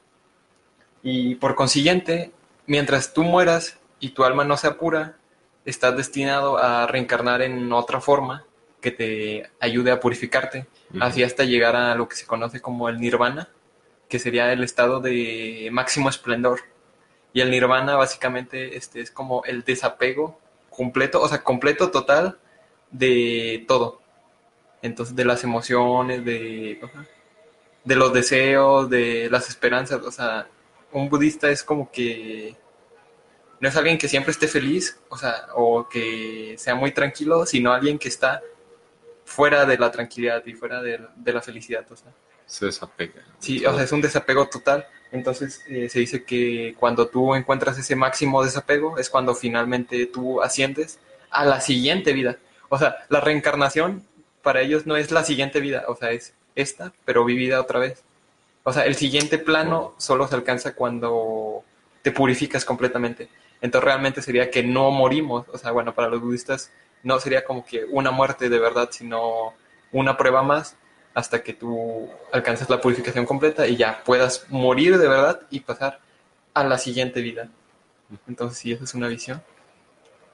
Y por consiguiente, mientras tú mueras y tu alma no se apura, estás destinado a reencarnar en otra forma que te ayude a purificarte, así hasta llegar a lo que se conoce como el nirvana, que sería el estado de máximo esplendor. Y el nirvana básicamente este, es como el desapego completo, o sea, completo total de todo. Entonces, de las emociones, de, de los deseos, de las esperanzas. O sea, un budista es como que no es alguien que siempre esté feliz, o sea, o que sea muy tranquilo, sino alguien que está fuera de la tranquilidad y fuera de, de la felicidad. O sea. Se desapega. Sí, o sea, es un desapego total. Entonces eh, se dice que cuando tú encuentras ese máximo desapego es cuando finalmente tú asciendes a la siguiente vida. O sea, la reencarnación para ellos no es la siguiente vida, o sea, es esta, pero vivida otra vez. O sea, el siguiente plano solo se alcanza cuando te purificas completamente. Entonces realmente sería que no morimos. O sea, bueno, para los budistas no sería como que una muerte de verdad, sino una prueba más hasta que tú alcances la purificación completa y ya puedas morir de verdad y pasar a la siguiente vida. Entonces sí, esa es una visión.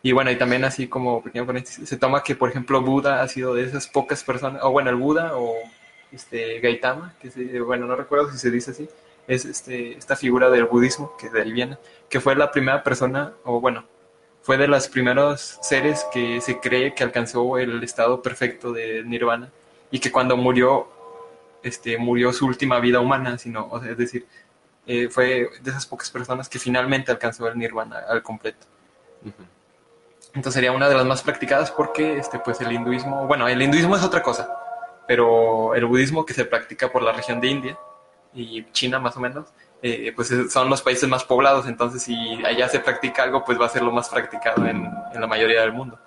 Y bueno, y también así como se toma que, por ejemplo, Buda ha sido de esas pocas personas, o bueno, el Buda o este Gaitama, que se, bueno, no recuerdo si se dice así, es este, esta figura del budismo, que de ahí viene, que fue la primera persona, o bueno, fue de los primeros seres que se cree que alcanzó el estado perfecto de nirvana y que cuando murió, este, murió su última vida humana, sino, o sea, es decir, eh, fue de esas pocas personas que finalmente alcanzó el nirvana al completo. Entonces sería una de las más practicadas porque este, pues el hinduismo, bueno, el hinduismo es otra cosa, pero el budismo que se practica por la región de India y China más o menos, eh, pues es- son los países más poblados, entonces si allá se practica algo, pues va a ser lo más practicado en, en la mayoría del mundo.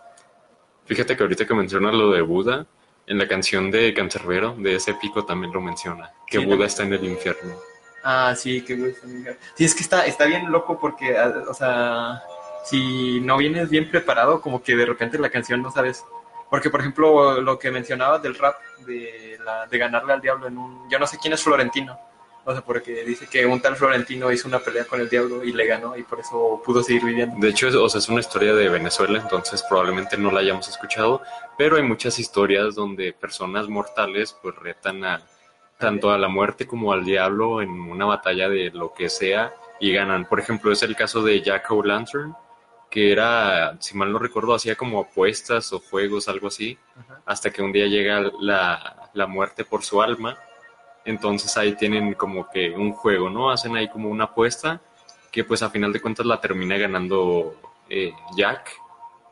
Fíjate que ahorita que mencionas lo de Buda, en la canción de Cancerbero, de ese pico también lo menciona, que Sí, Buda también. está en el infierno. Ah, sí, qué gusto. amiga. Sí, es que está, está bien loco porque, ah, o sea, si no vienes bien preparado, como que de repente la canción no sabes. Porque, por ejemplo, lo que mencionabas del rap, de, la, de ganarle al diablo en un... Yo no sé quién es Florentino. O sea, porque dice que un tal Florentino hizo una pelea con el diablo y le ganó y por eso pudo seguir viviendo. De hecho, es, o sea, es una historia de Venezuela, entonces probablemente no la hayamos escuchado, pero hay muchas historias donde personas mortales pues retan a tanto a la muerte como al diablo en una batalla de lo que sea y ganan. Por ejemplo, es el caso de Jack O'Lantern, que era, si mal no recuerdo, hacía como apuestas o juegos, algo así, hasta que un día llega la, la muerte por su alma. Entonces ahí tienen como que un juego, ¿no? Hacen ahí como una apuesta que pues a final de cuentas la termina ganando eh, Jack.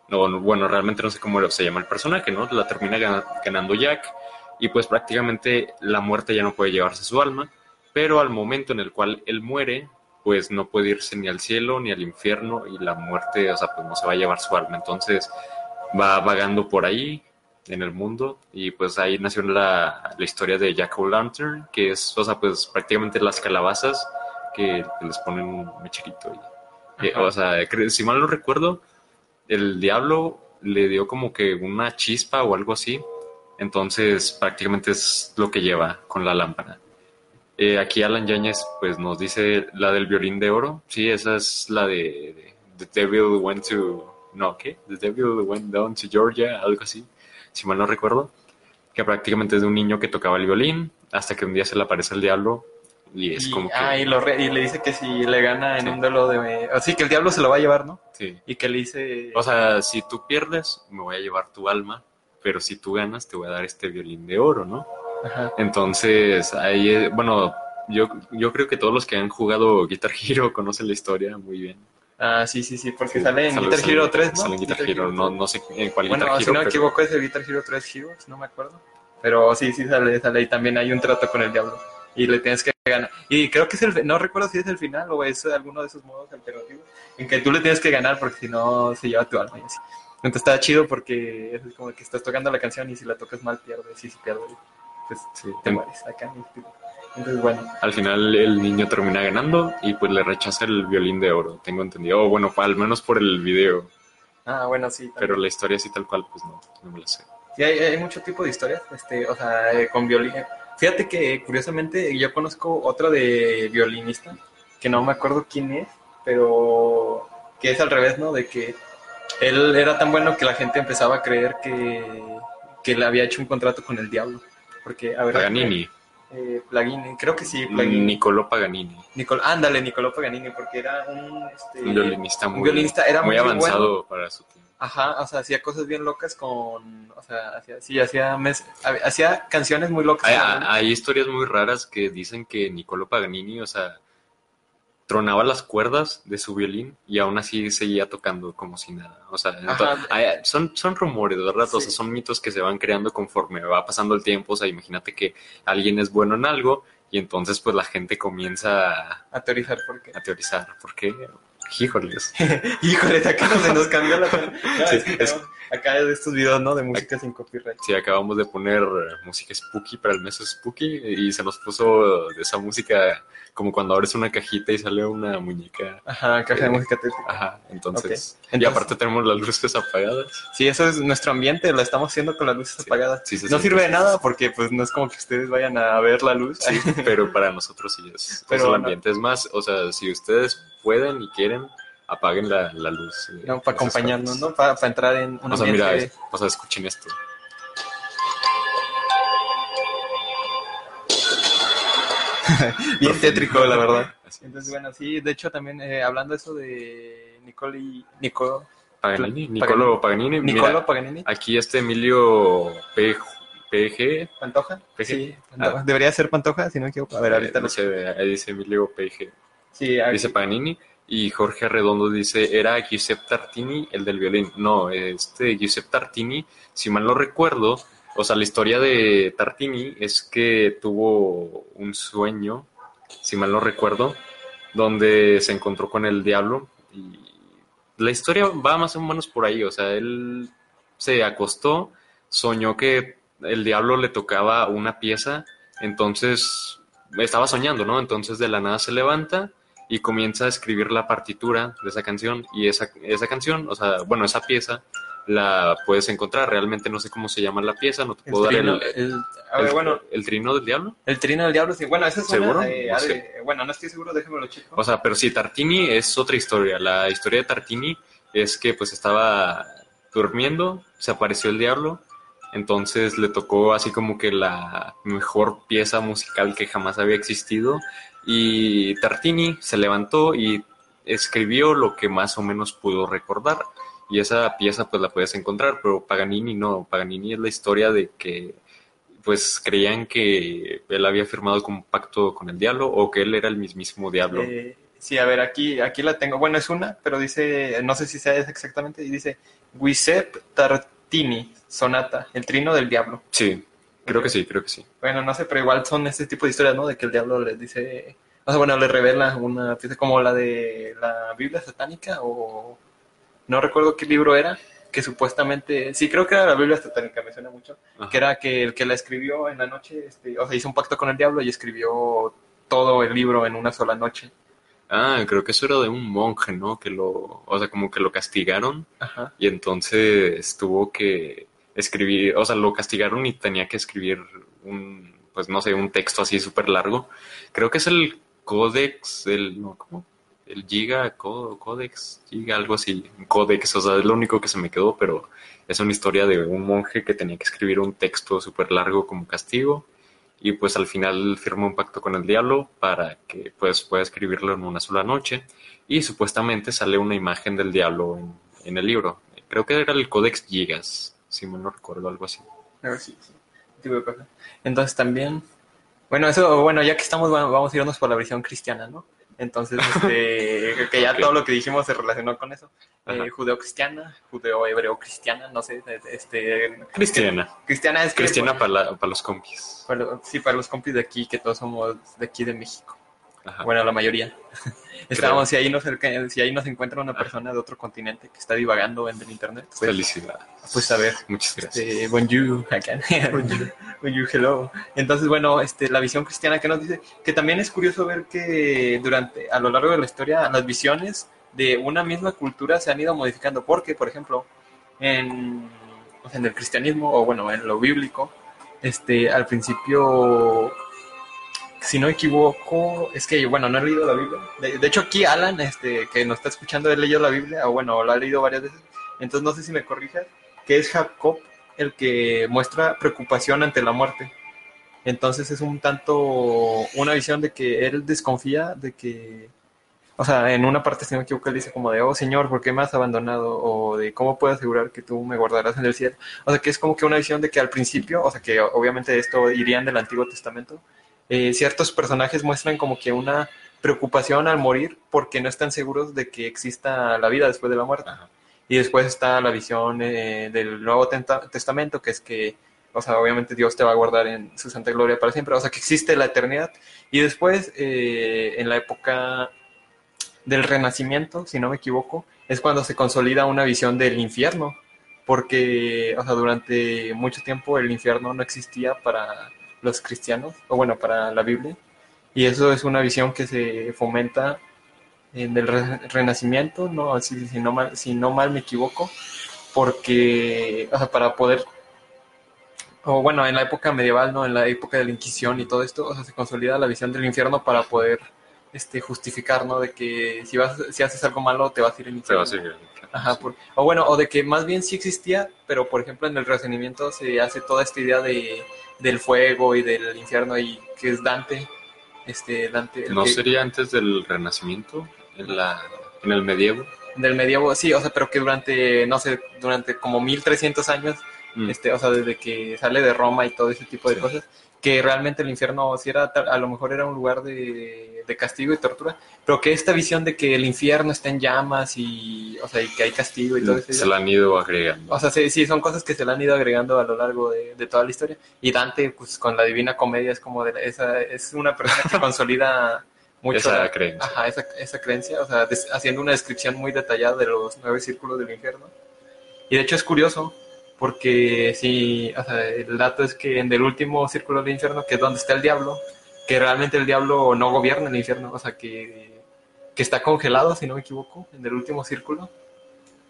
No, no, bueno, realmente no sé cómo se llama el personaje, ¿no? La termina gana- ganando Jack y pues prácticamente la muerte ya no puede llevarse su alma, pero al momento en el cual él muere, pues no puede irse ni al cielo ni al infierno y la muerte, o sea, pues no se va a llevar su alma. Entonces va vagando por ahí en el mundo y pues ahí nació la, la historia de Jack O'Lantern, que es, o sea, pues prácticamente las calabazas que, les ponen un mecherito. Y, eh, o sea, si mal no recuerdo, el diablo le dio como que una chispa o algo así, entonces prácticamente es lo que lleva con la lámpara. Eh, aquí Alan Yáñez pues nos dice la del violín de oro, sí, esa es la de, de The Devil Went to, no, ¿qué? The Devil Went Down to Georgia, algo así, si mal no recuerdo, que prácticamente es de un niño que tocaba el violín hasta que un día se le aparece el diablo y es Y, como que... ah, y, lo re- y le dice que si le gana en Sí. un duelo de... Así que el diablo se lo va a llevar, ¿no? sí. Y que le dice... O sea, si tú pierdes, me voy a llevar tu alma, pero si tú ganas, te voy a dar este violín de oro, ¿no? Ajá. Entonces, ahí, eh, bueno, yo, yo creo que todos los que han jugado Guitar Hero conocen la historia muy bien. Ah, sí, sí, sí, porque Sí, sale en sale- Guitar sale- Hero 3, ¿no? Sale en Guitar, Hero, no, no sé en cuál Bueno, Guitar si Hero, no me pero- equivoco es el Guitar Hero 3 Heroes, no me acuerdo. Pero sí, sí sale, sale y también hay un trato con el diablo. Y le tienes que ganar. Y creo que es el, no recuerdo si es el final o es alguno de esos modos alternativos en que tú le tienes que ganar porque si no se lleva tu alma y así. Entonces está chido porque es como que estás tocando la canción y si la tocas mal pierdes y si pierdes. pues Sí. te mueres acá. Entonces, bueno, Al final el niño termina ganando y pues le rechaza el violín de oro, tengo entendido. O bueno, al menos por el video, ah, bueno, sí. pero la historia así tal cual, pues no, no me la sé. Sí, hay, hay mucho tipo de historias, este, o sea, eh, con violín. Fíjate que curiosamente yo conozco otro de violinista, que no me acuerdo quién es, pero que es al revés, ¿no? De que él era tan bueno que la gente empezaba a creer que, que le había hecho un contrato con el diablo. Porque, a ver, Paganini, Eh, Paganini, creo que sí, Paganini. Niccolò Paganini, Nicol- ándale, Nicolò Paganini, porque era un, este, un violinista un muy, violinista, era muy muy avanzado bueno. para su tiempo. Ajá, o sea, hacía cosas bien locas con, o sea, hacía, sí, hacía, mes- hacía canciones muy locas. Hay, hay historias muy raras que dicen que Niccolò Paganini, o sea, tronaba las cuerdas de su violín y aún así seguía tocando como si nada. O sea, ento- Ajá. hay- son, son rumores, ¿verdad? O sea, son mitos que se van creando conforme va pasando el tiempo. O sea, imagínate que alguien es bueno en algo y entonces pues la gente comienza a, a teorizar porque a teorizar. ¿Por qué? Híjoles. híjole acá se nos cambió la no, Sí, es que es- tenemos acá de estos videos no de música sin copyright Sí, acabamos de poner eh, música spooky para el mes spooky y se nos puso esa música como cuando abres una cajita y sale una muñeca. ajá caja de música tétrica Ajá, entonces. Ok. Y Entonces- aparte tenemos las luces apagadas. sí eso es nuestro ambiente lo estamos haciendo con las luces Sí, apagadas sí, sí, no sirve de nada porque pues no es como que ustedes vayan a ver la luz Sí, pero para nosotros sí es, Pero el no. ambiente. Es más, o sea, si ustedes pueden y quieren, apaguen la, la luz. eh, no, para acompañarnos no para, para entrar en un O sea, ambiente o sea, escuchen esto. bien tétrico la verdad entonces bueno sí de hecho también eh, hablando eso de Nicoli Nico Paganini, Nicolo Paganini. mira, Nicolo Paganini aquí este Emilio P- PG. Pantoja PG. sí Pantoja. debería ser Pantoja si no me equivoco a ver ahorita eh, lo dice, ahí dice Emilio PG. sí aquí- Dice Paganini. Y Jorge Arredondo dice, era Giuseppe Tartini el del violín. No, este Giuseppe Tartini, si mal no recuerdo, o sea, la historia de Tartini es que tuvo un sueño, si mal no recuerdo, donde se encontró con el diablo. Y la historia va más o menos por ahí, o sea, él se acostó, soñó que el diablo le tocaba una pieza, entonces estaba soñando, ¿no? Entonces de la nada se levanta y comienza a escribir la partitura de esa canción y esa, esa canción, o sea, bueno, esa pieza la puedes encontrar, realmente no sé cómo se llama la pieza, no te el puedo dar trino, el, el- a ver, el- bueno, el trino del diablo. el trino del diablo, sí. Bueno, eso suena, ¿Seguro? eh, No sé. de- bueno, no estoy seguro, déjame lo checo. O sea, pero sí, Tartini es otra historia. La historia de Tartini es que pues estaba durmiendo, se apareció el diablo, entonces le tocó así como que la mejor pieza musical que jamás había existido y Tartini se levantó y escribió lo que más o menos pudo recordar y esa pieza pues la puedes encontrar, pero Paganini no, Paganini es la historia de que pues creían que él había firmado como un pacto con el diablo o que él era el mismísimo diablo. Eh, sí, a ver, aquí, aquí la tengo. Bueno, es una, pero dice, no sé si sea esa exactamente, y dice Giuseppe Tartini, sonata, el trino del diablo. Sí, creo que sí, creo que sí. Bueno, no sé, pero igual son este tipo de historias, ¿no? De que el diablo les dice, o sea, bueno, le revela una pieza como la de la Biblia satánica o no recuerdo qué libro era, que supuestamente, sí, creo que era la Biblia satánica, me suena mucho, Ajá. que era que el que la escribió en la noche, este, o sea, hizo un pacto con el diablo y escribió todo el libro en una sola noche. Ah, creo que eso era de un monje, ¿no? Que lo, o sea, como que lo castigaron Ajá. y entonces tuvo que escribir, o sea, lo castigaron y tenía que escribir un, pues no sé, un texto así súper largo. Creo que es el códex, el, no, ¿cómo? El giga, có- códex, giga, algo así, un códex, o sea, es lo único que se me quedó, pero es una historia de un monje que tenía que escribir un texto súper largo como castigo y pues al final firmó un pacto con el diablo para que pues pueda escribirlo en una sola noche y supuestamente sale una imagen del diablo en, en el libro. Creo que era el Codex Gigas, si mal no recuerdo, algo así. Sí, sí. Entonces también, bueno, eso, bueno, ya que estamos, bueno, vamos a irnos por la versión cristiana, ¿no? Entonces, este, que ya todo lo que dijimos se relacionó con eso. Eh, judeo-cristiana, judeo-hebreo-cristiana, no sé, este, Cristiana. cristiana es Cristiana para, la- para los compis. para- sí, para los compis de aquí, que todos somos de aquí de México. Ajá. Bueno, la mayoría. Estábamos, si ahí, nos, si ahí nos encuentra una persona de otro continente que está divagando en el internet, pues, Felicidades. pues a ver, Muchas gracias. este, bonjour, acá. bonjour, hello. Entonces, bueno, este, la visión cristiana que nos dice, que también es curioso ver que durante, a lo largo de la historia, las visiones de una misma cultura se han ido modificando, porque, por ejemplo, en, en el cristianismo, o bueno, en lo bíblico, este, al principio, si no me equivoco, es que, bueno, no he leído la Biblia. De, de hecho, aquí Alan, este, que nos está escuchando, él leyó la Biblia, o bueno, la ha leído varias veces, entonces no sé si me corrijas, que es Jacob el que muestra preocupación ante la muerte. Entonces es un tanto una visión de que él desconfía de que, o sea, en una parte, si no me equivoco, él dice como de, oh Señor, ¿por qué me has abandonado? O de, ¿cómo puedo asegurar que tú me guardarás en el cielo? O sea, que es como que una visión de que al principio, o sea, que obviamente esto irían del Antiguo Testamento, eh, ciertos personajes muestran como que una preocupación al morir porque no están seguros de que exista la vida después de la muerte. Ajá. Y después está la visión eh, del Nuevo Tenta- Testamento, que es que, o sea, obviamente Dios te va a guardar en su santa gloria para siempre, o sea, que existe la eternidad. Y después, eh, en la época del Renacimiento, si no me equivoco, es cuando se consolida una visión del infierno, porque, o sea, durante mucho tiempo el infierno no existía para los cristianos, o bueno, para la Biblia. Y eso es una visión que se fomenta en el re- Renacimiento, no, si, si no mal, si no mal me equivoco, porque, o sea, para poder, o bueno, en la época medieval, ¿no? En la época de la Inquisición y todo esto, o sea, se consolida la visión del infierno para poder este, justificar, ¿no? De que si, vas, si haces algo malo te vas a ir al Te infierno. va a seguir. Ajá, por- o bueno, o de que más bien sí existía, pero por ejemplo en el Renacimiento se hace toda esta idea de, del fuego y del infierno y que es Dante, este Dante, ¿No que- sería antes del Renacimiento? En, la, en el medievo. del medievo, sí, o sea, pero que durante, no sé, durante como 1300 años, Mm. este, o sea, desde que sale de Roma y todo ese tipo de Sí. cosas, que realmente el infierno sí era, a lo mejor era un lugar de, de castigo y tortura, pero que esta visión de que el infierno está en llamas y, o sea, y que hay castigo y todo eso. Se la han ido agregando. O sea, sí, sí, son cosas que se le han ido agregando a lo largo de, de toda la historia. Y Dante, pues con la Divina Comedia es como de la- esa, es una persona que consolida mucho Esa la- creencia. Ajá, esa, esa creencia, o sea, des- haciendo una descripción muy detallada de los nueve círculos del infierno. Y de hecho es curioso, porque sí, o sea, el dato es que en el último círculo del infierno, que es donde está el diablo, que realmente el diablo no gobierna el infierno, o sea, que, que está congelado, si no me equivoco, en el último círculo.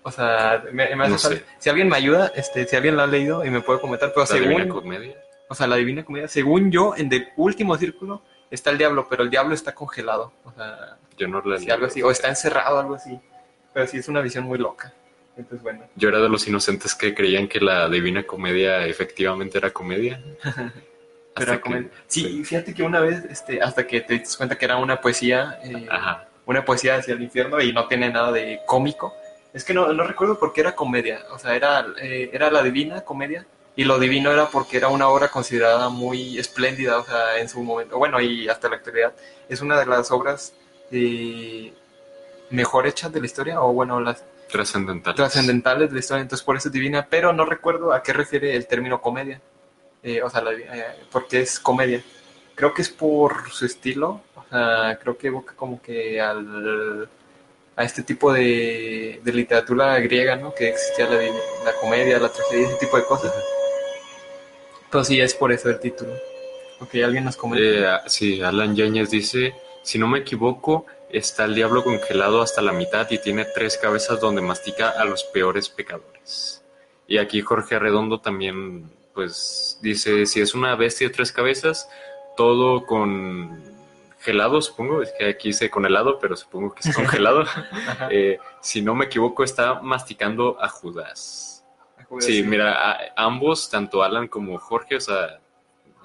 O sea, me, me hace No sé. falta- si alguien me ayuda, este, si alguien lo ha leído y me puede comentar, pero La Divina según, Comedia. o sea, la Divina Comedia, según yo, en el último círculo está el diablo, pero el diablo está congelado, o sea, Yo no la sí, algo así, o está encerrado, algo así, pero sí es una visión muy loca. Entonces, bueno, Yo era de los inocentes que creían que la Divina Comedia efectivamente era comedia. pero Hasta que- comen- sí, fíjate que una vez, este, hasta que te diste cuenta que era una poesía, eh, Ajá. una poesía hacia el infierno y no tiene nada de cómico. Es que no, no recuerdo por qué era comedia, o sea, era, eh, era la divina comedia y lo divino era porque era una obra considerada muy espléndida, o sea, en su momento, bueno, y hasta la actualidad, es una de las obras eh, mejor hechas de la historia, o bueno, las Trascendental. trascendentales de la historia, entonces por eso es divina, pero no recuerdo a qué refiere el término comedia, Eh, o sea, la, eh, porque es comedia. Creo que es por su estilo, o sea, creo que evoca como que al, a este tipo de, de literatura griega, ¿no? Que existía la, la comedia, la tragedia, ese tipo de cosas. Pero sí, es por eso el título. Ok, alguien nos comenta. Eh, sí, Alan Yáñez dice, si no me equivoco, está el diablo congelado hasta la mitad y tiene tres cabezas donde mastica a los peores pecadores. Y aquí Jorge Arredondo también, pues, dice, si es una bestia de tres cabezas, todo con gelado, supongo, es que aquí dice con helado, pero supongo que es congelado. Eh, si no me equivoco, está masticando a Judas. Judas, Sí, mira, a- ambos, tanto Alan como Jorge, o sea,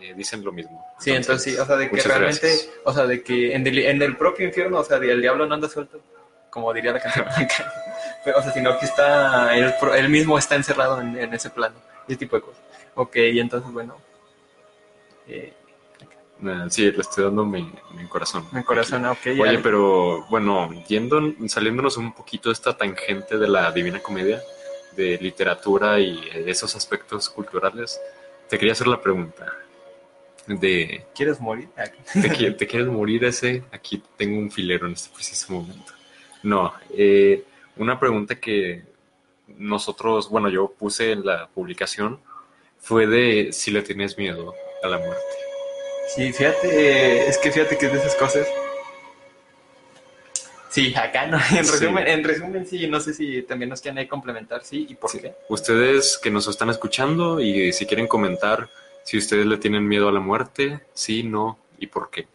eh, dicen lo mismo. Sí, entonces sí, o sea, de que realmente, gracias. o sea, de que en el, en el propio infierno, o sea, el diablo no anda suelto, como diría la canción. Pero, o sea, sino que está, él, él mismo está encerrado en, en ese plano, ese tipo de cosas. Ok, y entonces, bueno, eh, Eh, Sí, le estoy dando mi, mi corazón. mi corazón, ok. Oye, ya- pero bueno, yendo, saliéndonos un poquito de esta tangente de la Divina Comedia, de literatura y esos aspectos culturales, te quería hacer la pregunta. de ¿Quieres morir? Ah, ¿Te, te quieres morir ese? Aquí tengo un filero en este preciso momento. No, eh, una pregunta que nosotros, bueno, yo puse en la publicación fue de si le tienes miedo a la muerte. Sí, fíjate, es que fíjate que es de esas cosas. Sí, acá no. En Sí. resumen, en resumen, sí, no sé si también nos quieren ahí complementar, sí, y por Sí. qué. Ustedes que nos están escuchando y si quieren comentar si ustedes le tienen miedo a la muerte, sí, no y por qué.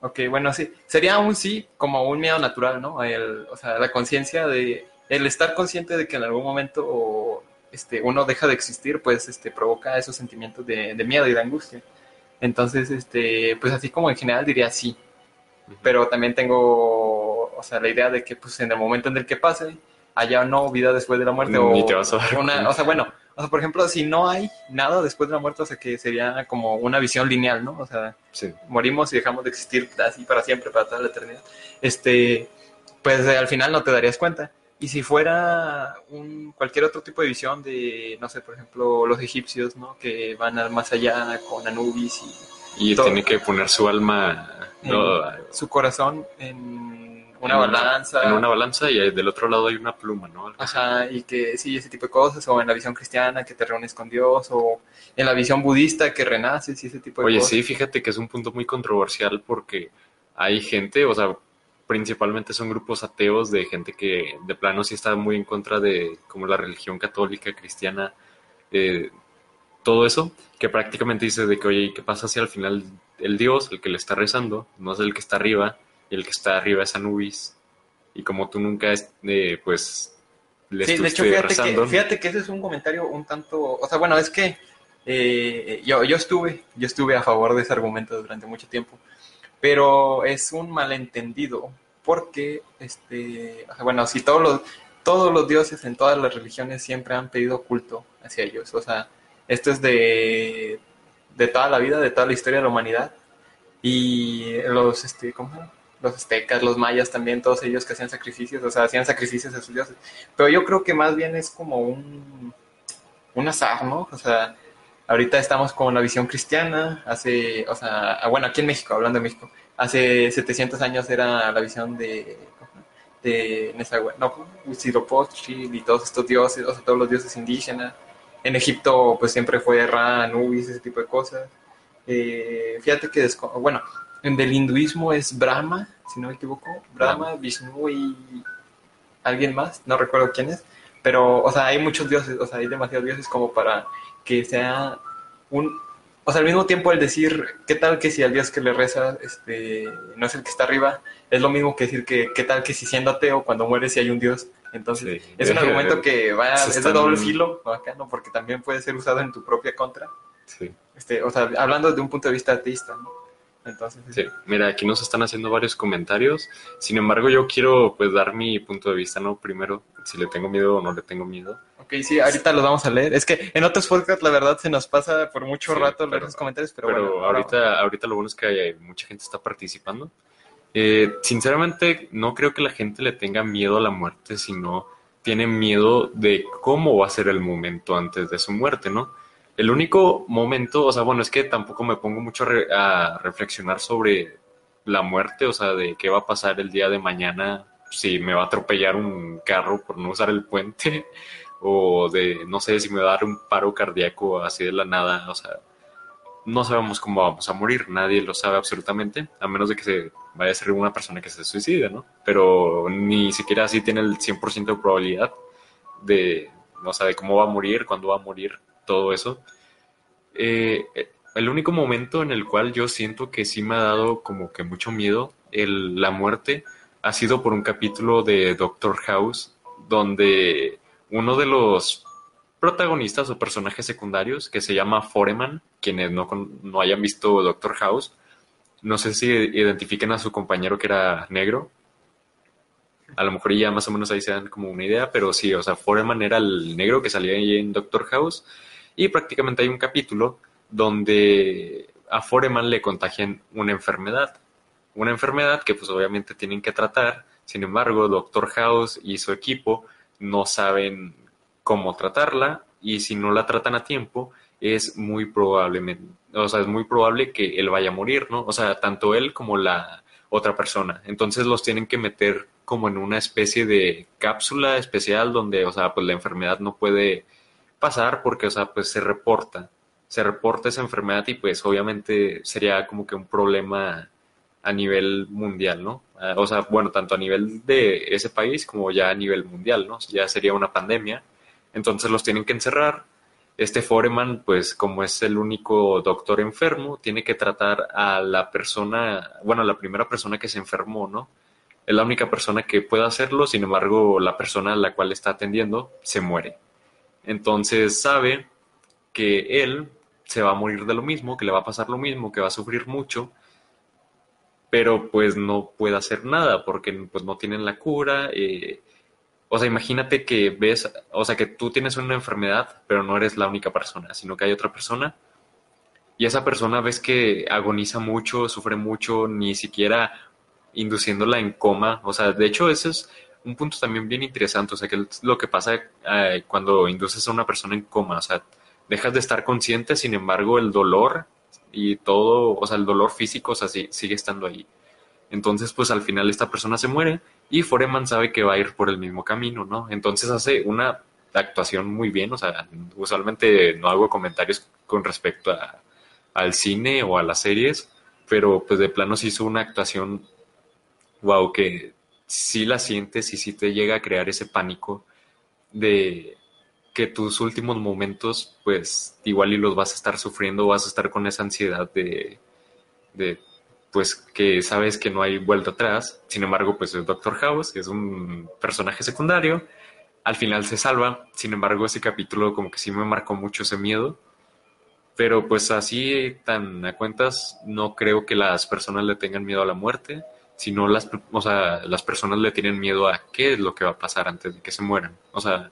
Ok, bueno, sí. Sería un sí como un miedo natural, ¿no? El, o sea, la conciencia de... El estar consciente de que en algún momento este, uno deja de existir, pues este, provoca esos sentimientos de, de miedo y de angustia. Entonces, este, pues así como en general diría sí. Pero también tengo, o sea, la idea de que pues en el momento en el que pase, haya no vida después de la muerte. Ni o, te vas a dar una, o sea, bueno, o sea, por ejemplo, si no hay nada después de la muerte, o sea, que sería como una visión lineal, ¿no? O sea, Sí. morimos y dejamos de existir así para siempre, para toda la eternidad, este, pues al final no te darías cuenta. Y si fuera un, cualquier otro tipo de visión de, no sé, por ejemplo, los egipcios, ¿no? Que van al más allá con Anubis y Y Todo. tiene que poner su alma no, su corazón en una en balanza. en una balanza y del otro lado hay una pluma, ¿no? Algo así. Ajá, y que sí, ese tipo de cosas, o en la visión cristiana que te reúnes con Dios, o en la visión budista que renaces y ese tipo de Oye, cosas. sí, fíjate que es un punto muy controversial porque hay gente, o sea, principalmente son grupos ateos de gente que de plano sí está muy en contra de como la religión católica, cristiana, eh, todo eso, que prácticamente dice de que, oye, ¿y qué pasa si al final el Dios, el que le está rezando, no es el que está arriba, y el que está arriba es Anubis, y como tú nunca, es, eh, pues, le Sí, de hecho, estuviste fíjate rezando, que, fíjate que ese es un comentario un tanto, o sea, bueno, es que eh, yo, yo estuve, yo estuve a favor de ese argumento durante mucho tiempo, pero es un malentendido, porque, este, bueno, si todos los, todos los dioses en todas las religiones siempre han pedido culto hacia ellos, o sea, esto es de, de toda la vida, de toda la historia de la humanidad, y los, este, ¿cómo? Los aztecas, los mayas también, todos ellos que hacían sacrificios, o sea, hacían sacrificios a sus dioses. Pero yo creo que más bien es como un, un azar, ¿no? O sea, ahorita estamos con la visión cristiana, hace, o sea, ah, bueno, aquí en México, hablando de México, hace 700 años era la visión de, de no, Huitzilopochtli y todos estos dioses, o sea, todos los dioses indígenas. En Egipto, pues siempre fue Ra, Anubis, ese tipo de cosas. Eh, fíjate que, bueno, en del hinduismo es Brahma, si no me equivoco, Brahma, Vishnu y alguien más, no recuerdo quién es, pero, o sea, hay muchos dioses, o sea, hay demasiados dioses como para que sea un, o sea, al mismo tiempo el decir, ¿qué tal que si al dios que le reza, este, no es el que está arriba? Es lo mismo que decir que, ¿qué tal que si siendo ateo, cuando mueres si hay un dios? Entonces, Sí. es un argumento que va, es de doble filo, acá, ¿no? Porque también puede ser usado en tu propia contra, Sí. este, o sea, hablando de un punto de vista ateísta, ¿no? Entonces, Sí, mira, aquí nos están haciendo varios comentarios. Sin embargo, yo quiero pues dar mi punto de vista, ¿no? Primero, si le tengo miedo o no le tengo miedo. Ok, sí, ahorita los vamos a leer. Es que en otros podcasts, la verdad, se nos pasa por mucho Sí, rato leer esos comentarios, pero, Pero, bueno, ahorita, ahorita lo bueno es que hay- mucha gente está participando. Eh, sinceramente, no creo que la gente le tenga miedo a la muerte, sino tiene miedo de cómo va a ser el momento antes de su muerte, ¿no? El único momento, o sea, bueno, es que tampoco me pongo mucho a, re- reflexionar sobre la muerte, o sea, de qué va a pasar el día de mañana, si me va a atropellar un carro por no usar el puente, o de, no sé, si me va a dar un paro cardíaco así de la nada, o sea, no sabemos cómo vamos a morir, nadie lo sabe absolutamente, a menos de que se vaya a ser una persona que se suicide, ¿no? Pero ni siquiera así tiene el 100% de probabilidad de, o sea, de cómo va a morir, cuándo va a morir, todo eso. Eh, el único momento en el cual yo siento que sí me ha dado como que mucho miedo la muerte ha sido por un capítulo de Doctor House, donde uno de los protagonistas o personajes secundarios que se llama Foreman, quienes no, no hayan visto Doctor House, no sé si identifiquen a su compañero que era negro. A lo mejor ya más o menos ahí se dan como una idea, pero sí, o sea, Foreman era el negro que salía ahí en Doctor House y prácticamente hay un capítulo donde a Foreman le contagian una enfermedad. Una enfermedad que pues obviamente tienen que tratar. Sin embargo, Doctor House y su equipo no saben cómo tratarla y si no la tratan a tiempo, es muy probablemente, o sea, es muy probable que él vaya a morir, ¿no? O sea, tanto él como la otra persona. Entonces los tienen que meter como en una especie de cápsula especial donde, o sea, pues la enfermedad no puede pasar porque, o sea, pues se reporta, se reporta esa enfermedad y pues obviamente sería como que un problema a nivel mundial, ¿no? O sea, bueno, tanto a nivel de ese país como ya a nivel mundial, ¿no? Ya sería una pandemia. Entonces los tienen que encerrar. Este Foreman, pues como es el único doctor enfermo, tiene que tratar a la persona, bueno, a la primera persona que se enfermó, ¿no? Es la única persona que puede hacerlo, sin embargo, la persona a la cual está atendiendo se muere. Entonces sabe que él se va a morir de lo mismo, que le va a pasar lo mismo, que va a sufrir mucho, pero pues no puede hacer nada porque pues no tienen la cura. Eh, o sea, imagínate que ves, o sea, que tú tienes una enfermedad, pero no eres la única persona, sino que hay otra persona. Y esa persona ves que agoniza mucho, sufre mucho, ni siquiera induciéndola en coma. O sea, de hecho, eso es un punto también bien interesante. O sea, que es lo que pasa eh, cuando induces a una persona en coma. O sea, dejas de estar consciente, sin embargo, el dolor y todo, o sea, el dolor físico, o sea, sigue estando ahí. Entonces, pues al final esta persona se muere y Foreman sabe que va a ir por el mismo camino, ¿no? Entonces hace una actuación muy bien, o sea, usualmente no hago comentarios con respecto a, al cine o a las series, pero pues de plano se hizo una actuación, wow, que sí la sientes y sí te llega a crear ese pánico de, que tus últimos momentos, pues igual y los vas a estar sufriendo, vas a estar con esa ansiedad de, de pues que sabes que no hay vuelta atrás. Sin embargo, pues el Doctor House es un personaje secundario. Al final se salva. Sin embargo, ese capítulo como que sí me marcó mucho ese miedo. Pero pues así tan a cuentas, no creo que las personas le tengan miedo a la muerte, sino las, o sea, las personas le tienen miedo a qué es lo que va a pasar antes de que se mueran. O sea,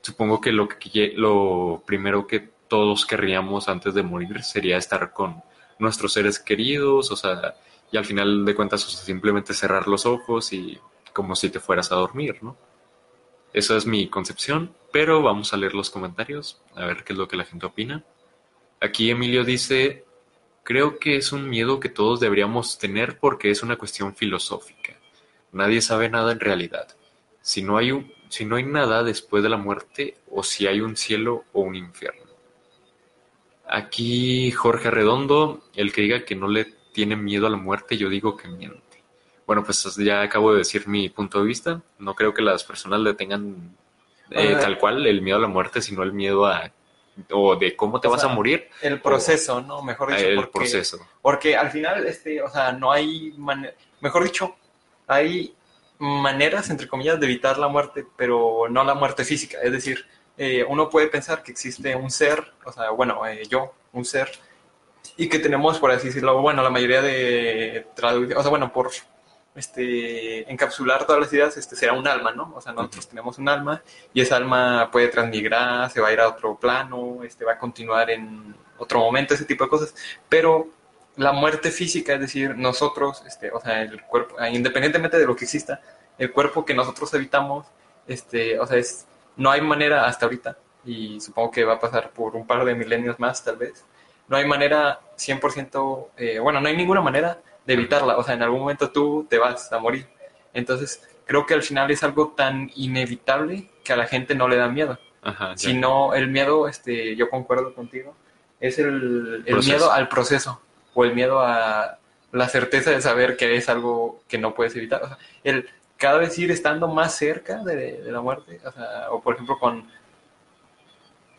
supongo que lo, que lo primero que todos querríamos antes de morir sería estar con nuestros seres queridos, o sea, y al final de cuentas, simplemente cerrar los ojos y como si te fueras a dormir, ¿no? Esa es mi concepción, pero vamos a leer los comentarios, a ver qué es lo que la gente opina. Aquí Emilio dice, creo que es un miedo que todos deberíamos tener porque es una cuestión filosófica. Nadie sabe nada en realidad. Si no hay un, si no hay nada después de la muerte o si hay un cielo o un infierno. Aquí Jorge Redondo, el que diga que no le tiene miedo a la muerte, yo digo que miente. Bueno, pues ya acabo de decir mi punto de vista. No creo que las personas le tengan eh, tal cual el miedo a la muerte, sino el miedo a o de cómo te vas a morir. El proceso, ¿no? Mejor dicho. El proceso. Porque al final, este, o sea, no hay mejor dicho, hay maneras, entre comillas, de evitar la muerte, pero no la muerte física. Es decir, eh, uno puede pensar que existe un ser, o sea, bueno, eh, yo, un ser, y que tenemos, por así decirlo, bueno, la mayoría de traducciones, o sea, bueno, por este, encapsular todas las ideas, este será un alma, ¿no? O sea, nosotros tenemos un alma y esa alma puede transmigrar, se va a ir a otro plano, este, va a continuar en otro momento, ese tipo de cosas, pero la muerte física, es decir, nosotros, este, o sea, el cuerpo, ah, independientemente de lo que exista, el cuerpo que nosotros habitamos, este, o sea, es, no hay manera hasta ahorita, y supongo que va a pasar por un par de milenios más tal vez, no hay manera 100%, eh, bueno, no hay ninguna manera de evitarla, o sea, en algún momento tú te vas a morir. Entonces, creo que al final es algo tan inevitable que a la gente no le da miedo. Ajá, sino el miedo, este, yo concuerdo contigo, es el, el miedo al proceso o el miedo a la certeza de saber que es algo que no puedes evitar. O sea, el cada vez ir estando más cerca de, la muerte, o, sea, o por ejemplo con...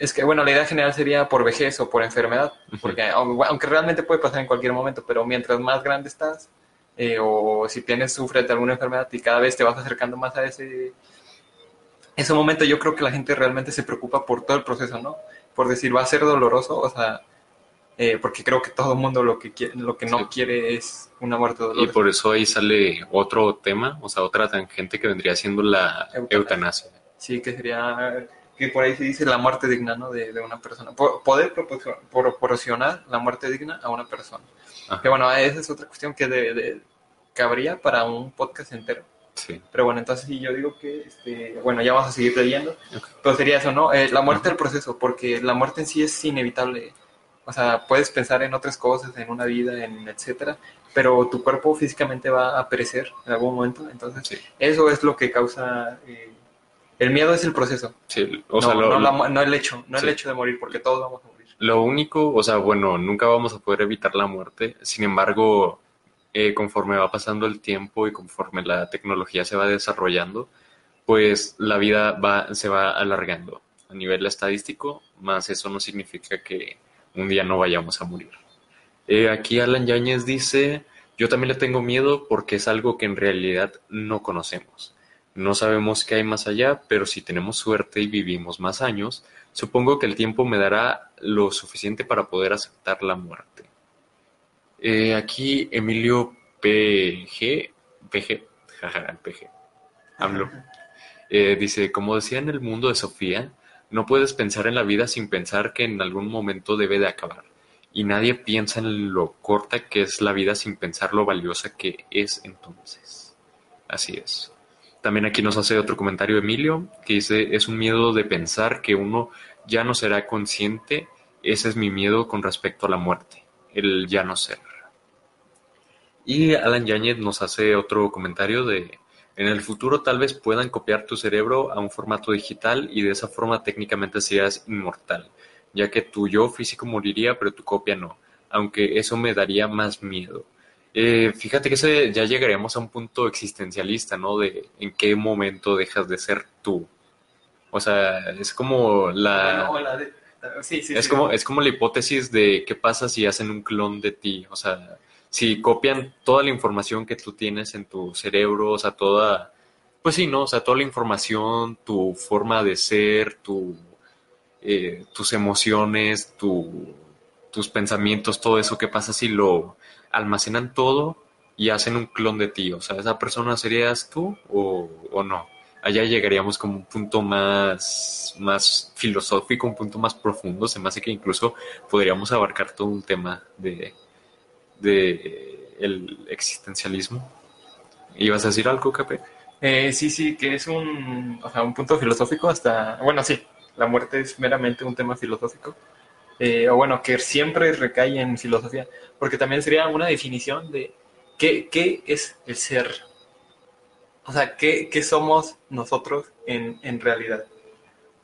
Es que, bueno, la idea general sería por vejez o por enfermedad, porque aunque realmente puede pasar en cualquier momento, pero mientras más grande estás, eh, o si tienes, sufres de alguna enfermedad y cada vez te vas acercando más a ese, ese momento, yo creo que la gente realmente se preocupa por todo el proceso, ¿no? Por decir, va a ser doloroso, o sea, eh, porque creo que todo el mundo lo que, quiere, lo que no quiere es una muerte dolorosa. Y por eso ahí sale otro tema, o sea, otra tangente que vendría siendo la eutanasia. Sí, que sería, que por ahí se dice la muerte digna, ¿no? De, una persona. Poder proporcionar la muerte digna a una persona. Que bueno, esa es otra cuestión que de, cabría para un podcast entero. Sí. Pero bueno, entonces sí, yo digo que, este, bueno, ya vamos a seguir leyendo. Pero sería eso, ¿no? Eh, la muerte del proceso, porque la muerte en sí es inevitable. O sea, puedes pensar en otras cosas, en una vida, en etcétera, pero tu cuerpo físicamente va a perecer en algún momento. Entonces, Sí. eso es lo que causa... eh, el miedo es el proceso, Sí, o no, lo, no, la lo- mu- no el hecho, no Sí. el hecho de morir, porque todos vamos a morir. lo único, o sea, bueno, nunca vamos a poder evitar la muerte. Sin embargo, eh, conforme va pasando el tiempo y conforme la tecnología se va desarrollando, pues la vida va, se va alargando a nivel estadístico, más eso no significa que un día no vayamos a morir. Eh, aquí Alan Yáñez dice, yo también le tengo miedo porque es algo que en realidad no conocemos. No sabemos qué hay más allá, pero si tenemos suerte y vivimos más años, supongo que el tiempo me dará lo suficiente para poder aceptar la muerte. Eh, aquí Emilio PG, PG, jaja, PG, AMLO, eh, dice, como decía en el mundo de Sofía, no puedes pensar en la vida sin pensar que en algún momento debe de acabar. Y nadie piensa en lo corta que es la vida sin pensar lo valiosa que es entonces. Así es. También aquí nos hace otro comentario Emilio, que dice, es un miedo de pensar que uno ya no será consciente. Ese es mi miedo con respecto a la muerte, el ya no ser. Y Alan Yáñez nos hace otro comentario de, en el futuro tal vez puedan copiar tu cerebro a un formato digital y de esa forma técnicamente seas inmortal, ya que tu yo físico moriría pero tu copia no, aunque eso me daría más miedo. Eh, fíjate que ese, ya llegaríamos a un punto existencialista, ¿no? De en qué momento dejas de ser tú. O sea, es como la... Bueno, la de- sí, sí, Es sí. como, es como la hipótesis de qué pasa si hacen un clon de ti. O sea, si copian toda la información que tú tienes en tu cerebro, o sea, toda, pues sí, ¿no? O sea, toda la información, tu forma de ser, tu, eh, tus emociones, tu, tus pensamientos, todo eso, ¿qué pasa si lo almacenan todo y hacen un clon de ti? O sea, ¿esa persona serías tú o, o no? allá llegaríamos como un punto más, más filosófico, un punto más profundo. Se me hace que incluso podríamos abarcar todo un tema de, de el existencialismo. ¿Ibas a decir algo, Capé? Eh, sí, sí, que es un, o sea, un punto filosófico hasta, bueno, sí, la muerte es meramente un tema filosófico, Eh, o bueno, que siempre recae en filosofía, porque también sería una definición de qué, qué es el ser, o sea, qué, qué somos nosotros en, en realidad.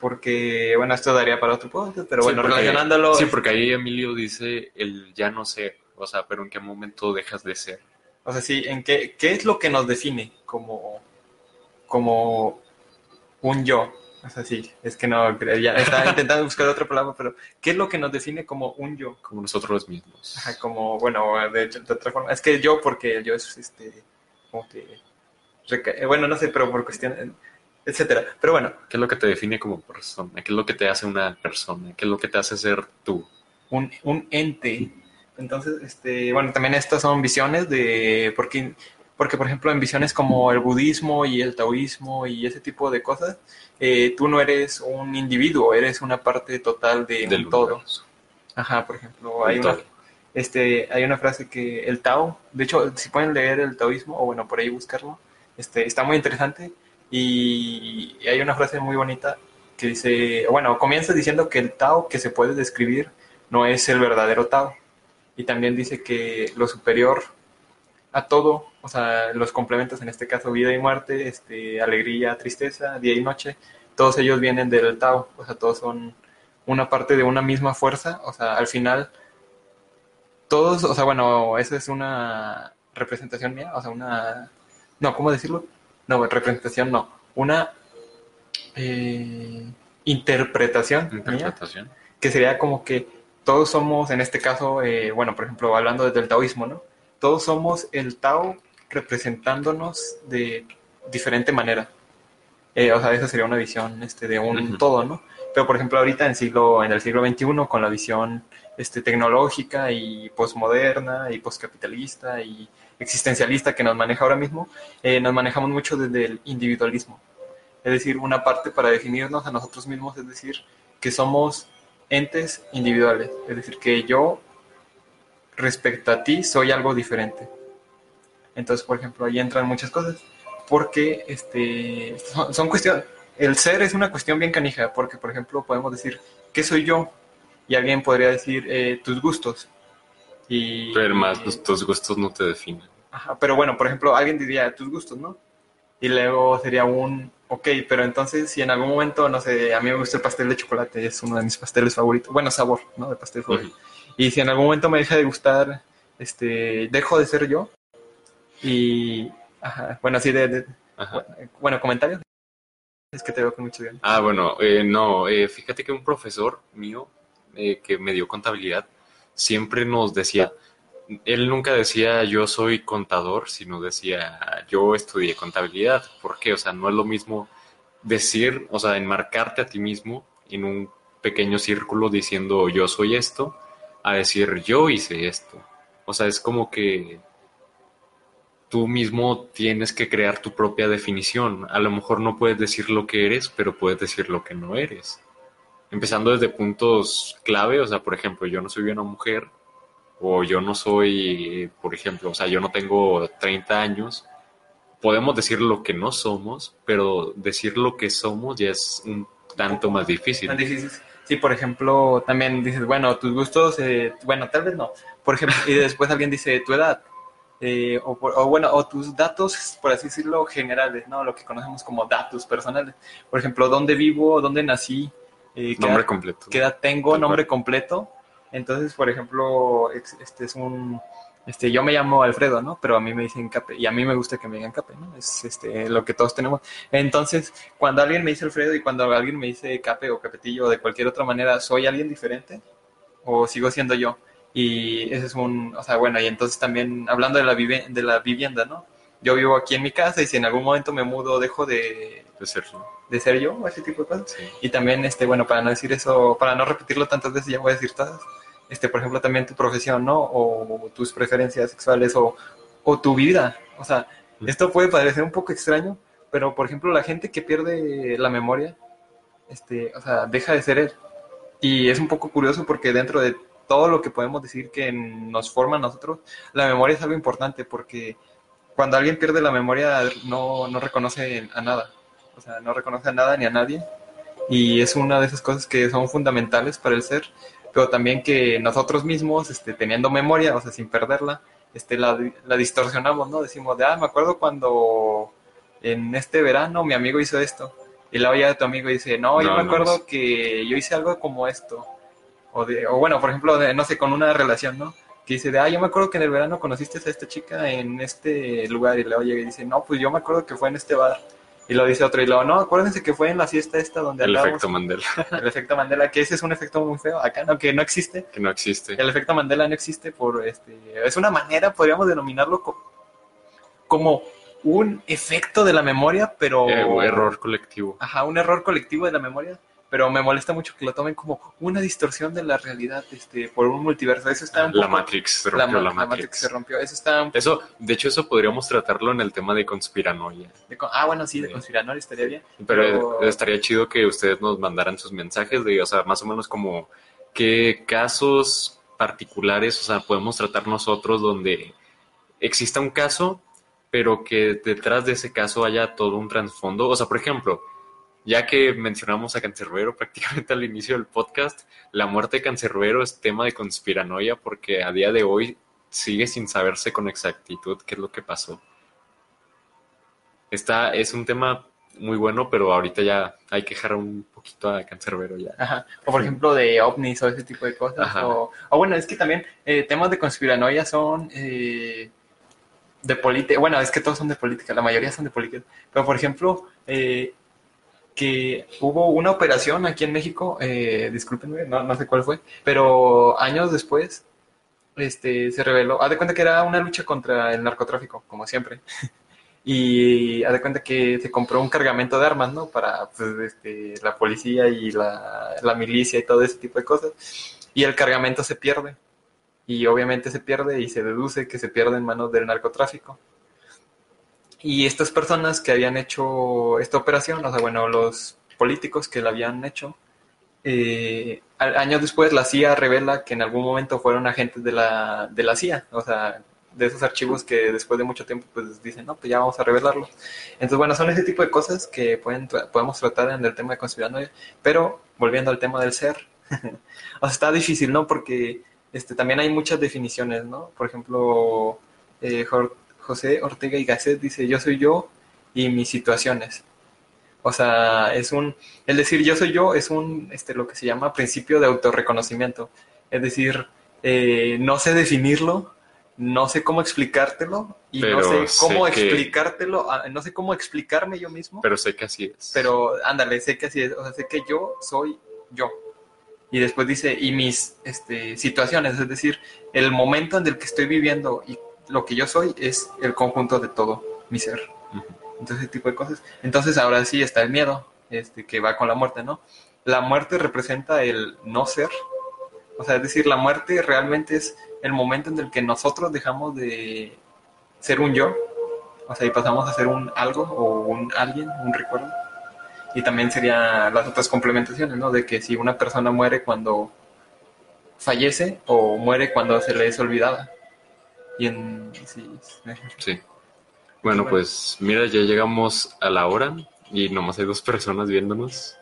Porque, bueno, esto daría para otro podcast, pero Sí, bueno, porque- relacionándolo, Sí, porque ahí Emilio dice el ya no ser, o sea, pero en qué momento dejas de ser. o sea, sí, en qué, qué es lo que nos define como, como un yo. O sea, sí, es que no, ya estaba intentando buscar otra palabra, pero ¿qué es lo que nos define como un yo? como nosotros mismos. Ajá, como, bueno, de, hecho, de otra forma, es que yo, porque el yo es, este, como que, eh, bueno, no sé, pero por cuestión, etcétera. Pero bueno, ¿Qué es lo que te define como persona? ¿Qué es lo que te hace una persona? ¿Qué es lo que te hace ser tú? un, un ente. Entonces, este, bueno, también estas son visiones de, porque, porque por ejemplo en visiones como el budismo y el taoísmo y ese tipo de cosas, eh, tú no eres un individuo, eres una parte total de del un todo. universo. Ajá, por ejemplo, hay una, este, hay una frase que el Tao, de hecho, si pueden leer el taoísmo, o bueno, por ahí buscarlo, este, está muy interesante y hay una frase muy bonita que dice, bueno, comienza diciendo que el Tao que se puede describir no es el verdadero Tao. Y también dice que lo superior a todo, o sea, los complementos, en este caso vida y muerte, este, alegría, tristeza, día y noche, todos ellos vienen del Tao, o sea, todos son una parte de una misma fuerza, o sea, al final, todos, o sea, bueno, esa es una representación mía, o sea, una, no, ¿cómo decirlo? No, representación no, una eh, interpretación mía, Interpretación. que sería como que todos somos, en este caso, eh, bueno, por ejemplo, hablando desde el taoísmo, ¿no? Todos somos el Tao representándonos de diferente manera. Eh, o sea, esa sería una visión este, de un todo, ¿no? Pero, por ejemplo, ahorita en, siglo, en el siglo XXI, con la visión este, tecnológica y postmoderna y postcapitalista y existencialista que nos maneja ahora mismo, eh, nos manejamos mucho desde el individualismo. Es decir, una parte para definirnos a nosotros mismos, es decir, que somos entes individuales. Es decir, que yo respecto a ti soy algo diferente. Entonces, por ejemplo, ahí entran muchas cosas. porque este, son, son cuestiones, el ser es una cuestión bien canija, porque por ejemplo podemos decir, ¿qué soy yo? Y alguien podría decir, eh, tus gustos. Y, Pero más, tus, tus gustos no te definen. Ajá, pero bueno, por ejemplo, alguien diría tus gustos, ¿no? Y luego sería un, ok, pero entonces si en algún momento, no sé, a mí me gusta el pastel de chocolate, es uno de mis pasteles favoritos, bueno, sabor, ¿no? De pastel favorito. Y si en algún momento me deja de gustar, este, dejo de ser yo. Y, ajá, bueno, así de, de- Ajá. bueno, comentarios. Es que te veo con mucho bien. Ah, bueno, eh, no, eh, fíjate que un profesor mío eh, que me dio contabilidad siempre nos decía, él nunca decía yo soy contador, sino decía yo estudié contabilidad. ¿Por qué? O sea, no es lo mismo decir, o sea, enmarcarte a ti mismo en un pequeño círculo diciendo yo soy esto, a decir yo hice esto. O sea, es como que tú mismo tienes que crear tu propia definición. A lo mejor no puedes decir lo que eres, pero puedes decir lo que no eres. Empezando desde puntos clave, o sea, por ejemplo, yo no soy una mujer, o yo no soy, por ejemplo, o sea, yo no tengo 30 años. Podemos decir lo que no somos, pero decir lo que somos ya es un tanto más difícil. Difícil. Sí, por ejemplo, también dices, bueno, tus gustos, eh, bueno, tal vez no. Por ejemplo, y después alguien dice tu edad. Eh, o, o bueno, o tus datos, por así decirlo, generales, ¿no? Lo que conocemos como datos personales. Por ejemplo, dónde vivo, dónde nací, eh, qué, Nombre edad, completo. qué edad tengo, Tal nombre cual. completo. Entonces, por ejemplo, este es un, este, yo me llamo Alfredo, ¿no? Pero a mí me dicen Cape y a mí me gusta que me digan Cape, ¿no? Es este, lo que todos tenemos. Entonces, cuando alguien me dice Alfredo y cuando alguien me dice Cape o Capetillo o de cualquier otra manera, ¿soy alguien diferente? ¿O sigo siendo yo? Y ese es un, o sea, bueno, y entonces también hablando de la, vive- de la vivienda, ¿no? Yo vivo aquí en mi casa y si en algún momento me mudo, dejo de, De serlo. de ser yo o ese tipo de cosas. Sí. Y también, este, bueno, para no decir eso, para no repetirlo tantas veces, ya voy a decir todas. Este, por ejemplo, también tu profesión, ¿no? O tus preferencias sexuales o, o tu vida. O sea, esto puede parecer un poco extraño, pero por ejemplo, la gente que pierde la memoria, este, o sea, deja de ser él. Y es un poco curioso porque dentro de todo lo que podemos decir que nos forma a nosotros, la memoria es algo importante porque cuando alguien pierde la memoria no, no reconoce a nada. O sea, no reconoce a nada ni a nadie. Y es una de esas cosas que son fundamentales para el ser, pero también que nosotros mismos, este, teniendo memoria, o sea, sin perderla, este, la, la distorsionamos, ¿no? Decimos, de, ah, me acuerdo cuando en este verano mi amigo hizo esto. Y luego ya tu amigo dice, no, yo No, me no, acuerdo es- que yo hice algo como esto. O, de, o bueno, por ejemplo, de, no sé, con una relación, ¿no? Que dice, de, ah, yo me acuerdo que en el verano conociste a esta chica en este lugar. Y luego llega y dice, no, pues yo me acuerdo que fue en este bar. Y lo dice otro. Y luego, no, acuérdense que fue en la fiesta esta donde El efecto Mandela, El efecto Mandela, que ese es un efecto muy feo. Acá no, que no existe. que no existe. El efecto Mandela no existe por este. Es una manera, podríamos denominarlo co- como un efecto de la memoria, pero. Eh, un error colectivo. Ajá, un error colectivo de la memoria. Pero me molesta mucho que lo tomen como una distorsión de la realidad este, por un multiverso. Eso está un La Matrix, se la, rompió la, la Matrix. Matrix se rompió. Eso está. un- Eso, de hecho, eso podríamos tratarlo en el tema de conspiranoia. de ah, bueno, sí, de conspiranoia estaría bien. Pero, Pero- estaría chido que ustedes nos mandaran sus mensajes de, o sea, más o menos como qué casos particulares, o sea, podemos tratar nosotros donde exista un caso, pero que detrás de ese caso haya todo un trasfondo. O sea, por ejemplo, ya que mencionamos a Cancerbero prácticamente al inicio del podcast, la muerte de Cancerbero es tema de conspiranoia porque a día de hoy sigue sin saberse con exactitud qué es lo que pasó. Está, es un tema muy bueno, pero ahorita ya hay que dejar un poquito a Cancerbero ya. Ajá. O por ejemplo de ovnis o ese tipo de cosas. O bueno, es que también eh, temas de conspiranoia son eh, de política. Bueno, es que todos son de política, la mayoría son de política. Pero por ejemplo, eh, que hubo una operación aquí en México, eh, discúlpenme, no, no sé cuál fue, pero años después este, se reveló, haz de cuenta que era una lucha contra el narcotráfico, como siempre. Y haz de cuenta que se compró un cargamento de armas, ¿no? Para pues, este, la policía y la, la milicia y todo ese tipo de cosas. Y el cargamento se pierde. Y obviamente se pierde y se deduce que se pierde en manos del narcotráfico. Y estas personas que habían hecho esta operación, o sea, bueno, los políticos que la habían hecho, eh, años después la CIA revela que en algún momento fueron agentes de la, de la CIA, o sea, de esos archivos que después de mucho tiempo pues dicen, no, pues ya vamos a revelarlos. Entonces, bueno, son ese tipo de cosas que pueden, podemos tratar en el tema de conspiranoia, pero volviendo al tema del ser, o sea, está difícil, ¿no? Porque este, también hay muchas definiciones, ¿no? Por ejemplo, eh, José Ortega y Gasset dice, yo soy yo y mis situaciones. O sea, es un, el decir yo soy yo es un, este, lo que se llama principio de autorreconocimiento. Es decir, eh, no sé definirlo, no sé cómo explicártelo y no sé cómo explicártelo, ah, no sé cómo explicarme yo mismo. Pero sé que así es. Pero ándale, sé que así es, o sea, sé que yo soy yo. Y después dice, y mis este, situaciones, es decir, el momento en el que estoy viviendo y lo que yo soy es el conjunto de todo mi ser. Entonces, ese tipo de cosas. Entonces, ahora sí está el miedo, este, que va con la muerte, ¿no? La muerte representa el no ser. O sea, es decir, la muerte realmente es el momento en el que nosotros dejamos de ser un yo, o sea, y pasamos a ser un algo o un alguien, un recuerdo. Y también serían las otras complementaciones, ¿no? De que si una persona muere cuando fallece o muere cuando se le es olvidada. Y en... Sí. sí. Bueno, pues mira, ya llegamos a la hora y nomás hay dos personas viéndonos.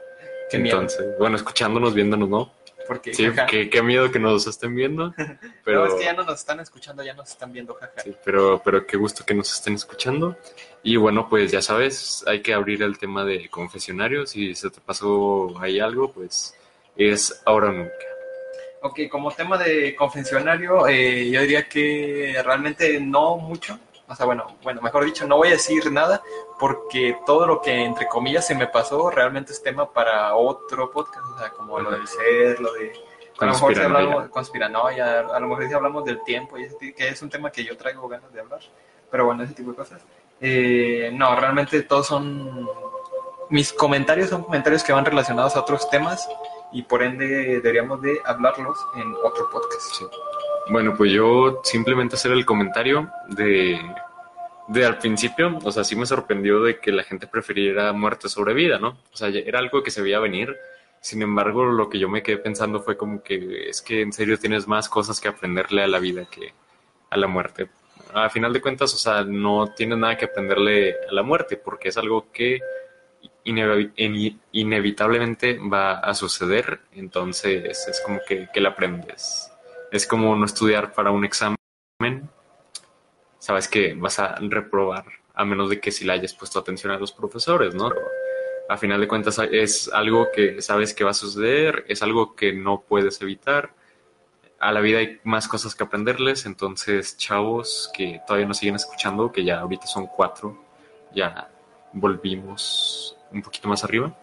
Qué Entonces, bueno, escuchándonos, viéndonos, ¿no? Porque, sí, qué, miedo que nos estén viendo. Pero... No, es que ya no nos están escuchando, ya nos están viendo, jaja. Sí, pero, pero qué gusto que nos estén escuchando. Y bueno, pues ya sabes, hay que abrir el tema de confesionario. Si se te pasó ahí algo, pues es ahora o nunca. Ok, como tema de confesionario, eh, yo diría que realmente no mucho. O sea, bueno, bueno, mejor dicho, no voy a decir nada porque todo lo que entre comillas se me pasó realmente es tema para otro podcast, o sea, como lo del ser, lo de a lo mejor si hablamos conspiranoia, a lo mejor si hablamos del tiempo, y ese, que es un tema que yo traigo ganas de hablar, pero bueno, ese tipo de cosas. Eh, no, realmente todos son, mis comentarios son comentarios que van relacionados a otros temas y por ende deberíamos de hablarlos en otro podcast. Bueno, pues yo simplemente hacer el comentario de, de al principio, o sea, sí me sorprendió de que la gente prefiriera muerte sobre vida, ¿no? O sea, era algo que se veía venir. Sin embargo, lo que yo me quedé pensando fue como que es que en serio tienes más cosas que aprenderle a la vida que a la muerte. A final de cuentas, o sea, no tienes nada que aprenderle a la muerte porque es algo que inevitablemente va a suceder, entonces es como que, que la aprendes es como no estudiar para un examen. Sabes que vas a reprobar, a menos de que si le hayas puesto atención a los profesores, ¿no? A final de cuentas es algo que sabes que va a suceder, es algo que no puedes evitar. A la vida hay más cosas que aprenderles, entonces chavos que todavía nos siguen escuchando, que ya ahorita son cuatro, ya volvimos un poquito más arriba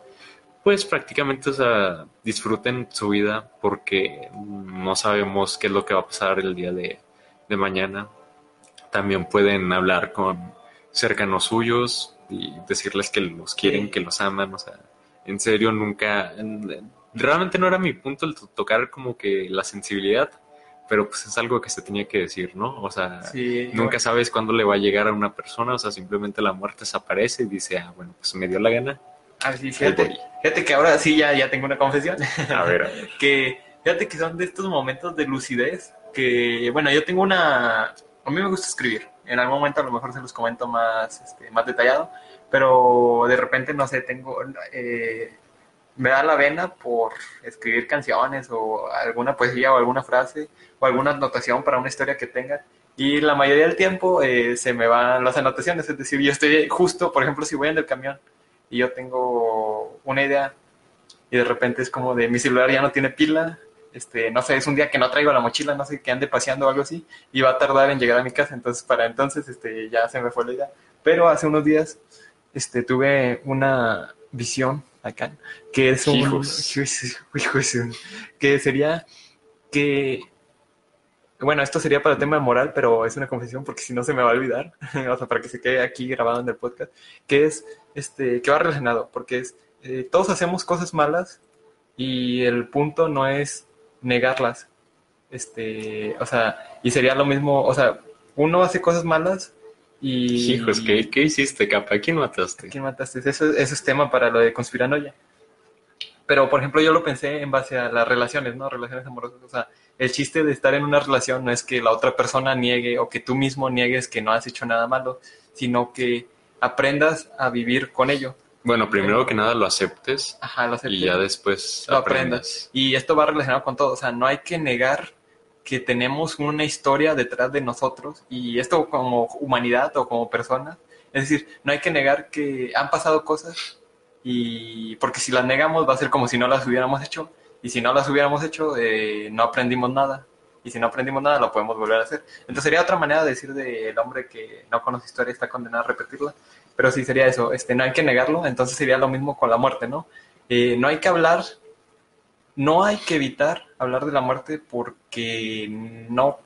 pues prácticamente, o sea, disfruten su vida porque no sabemos qué es lo que va a pasar el día de, mañana. También pueden hablar con cercanos suyos y decirles que los quieren, que los aman, o sea, en serio, nunca, realmente no era mi punto el tocar como que la sensibilidad, pero pues es algo que se tenía que decir, ¿no? O sea, nunca sabes cuándo le va a llegar a una persona, o sea, simplemente la muerte desaparece y dice, ah, bueno, pues me dio la gana, Ah, sí, fíjate, fíjate que ahora sí ya, ya tengo una confesión. A ver. que fíjate que son de estos momentos de lucidez que, bueno, yo tengo una... A mí me gusta escribir. En algún momento a lo mejor se los comento más, este, más detallado, pero de repente, no sé, tengo... Eh, me da la vena por escribir canciones o alguna poesía o alguna frase o alguna anotación para una historia que tenga. Y la mayoría del tiempo eh, se me van las anotaciones, es decir, yo estoy justo, por ejemplo, si voy en el camión y yo tengo una idea y de repente es como de mi celular ya no tiene pila, este, no sé, es un día que no traigo la mochila, no sé, que ande paseando o algo así, y va a tardar en llegar a mi casa, entonces para entonces este, ya se me fue la idea. Pero hace unos días este, tuve una visión acá, que es un... Hijos. que sería que... Bueno, esto sería para el tema moral, pero es una confesión porque si no se me va a olvidar, o sea, para que se quede aquí grabado en el podcast, que es este, que va relacionado, porque es, eh, todos hacemos cosas malas y el punto no es negarlas. Este, o sea, y sería lo mismo, o sea, uno hace cosas malas y... Hijos, ¿qué, hiciste, capa? quién mataste? quién mataste? Eso, eso es tema para lo de conspiranoia. Pero, por ejemplo, yo lo pensé en base a las relaciones, ¿no? Relaciones amorosas. O sea, el chiste de estar en una relación no es que la otra persona niegue o que tú mismo niegues que no has hecho nada malo, sino que aprendas a vivir con ello. Bueno, primero que nada lo aceptes Ajá, lo aceptes. y ya después lo aprendas. aprendas. Y esto va relacionado con todo. O sea, no hay que negar que tenemos una historia detrás de nosotros y esto como humanidad o como personas. Es decir, no hay que negar que han pasado cosas y porque si las negamos va a ser como si no las hubiéramos hecho y si no las hubiéramos hecho eh, no aprendimos nada y si no aprendimos nada lo podemos volver a hacer. Entonces sería otra manera de decir del hombre que no conoce historia está condenado a repetirla, pero sí sería eso, este, no hay que negarlo, entonces sería lo mismo con la muerte, ¿no? Eh, no hay que hablar, no hay que evitar hablar de la muerte porque no,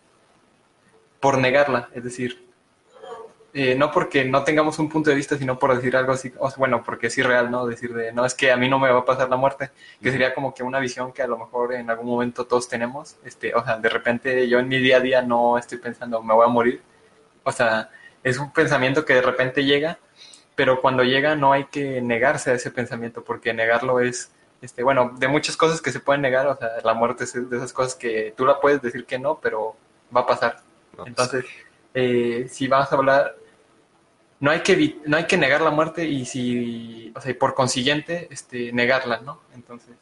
por negarla, es decir, eh, no porque no tengamos un punto de vista, sino por decir algo así, o sea, bueno, porque es irreal, ¿no? Decir de, no, es que a mí no me va a pasar la muerte, que sería como que una visión que a lo mejor en algún momento todos tenemos, este, o sea, de repente yo en mi día a día no estoy pensando, me voy a morir, o sea, es un pensamiento que de repente llega, pero cuando llega no hay que negarse a ese pensamiento, porque negarlo es, este, bueno, de muchas cosas que se pueden negar, o sea, la muerte es de esas cosas que tú la puedes decir que no, pero va a pasar. No, Entonces, eh, si vas a hablar, no hay que no hay que negar la muerte y si, o sea, y por consiguiente, este, negarla, ¿no? Entonces,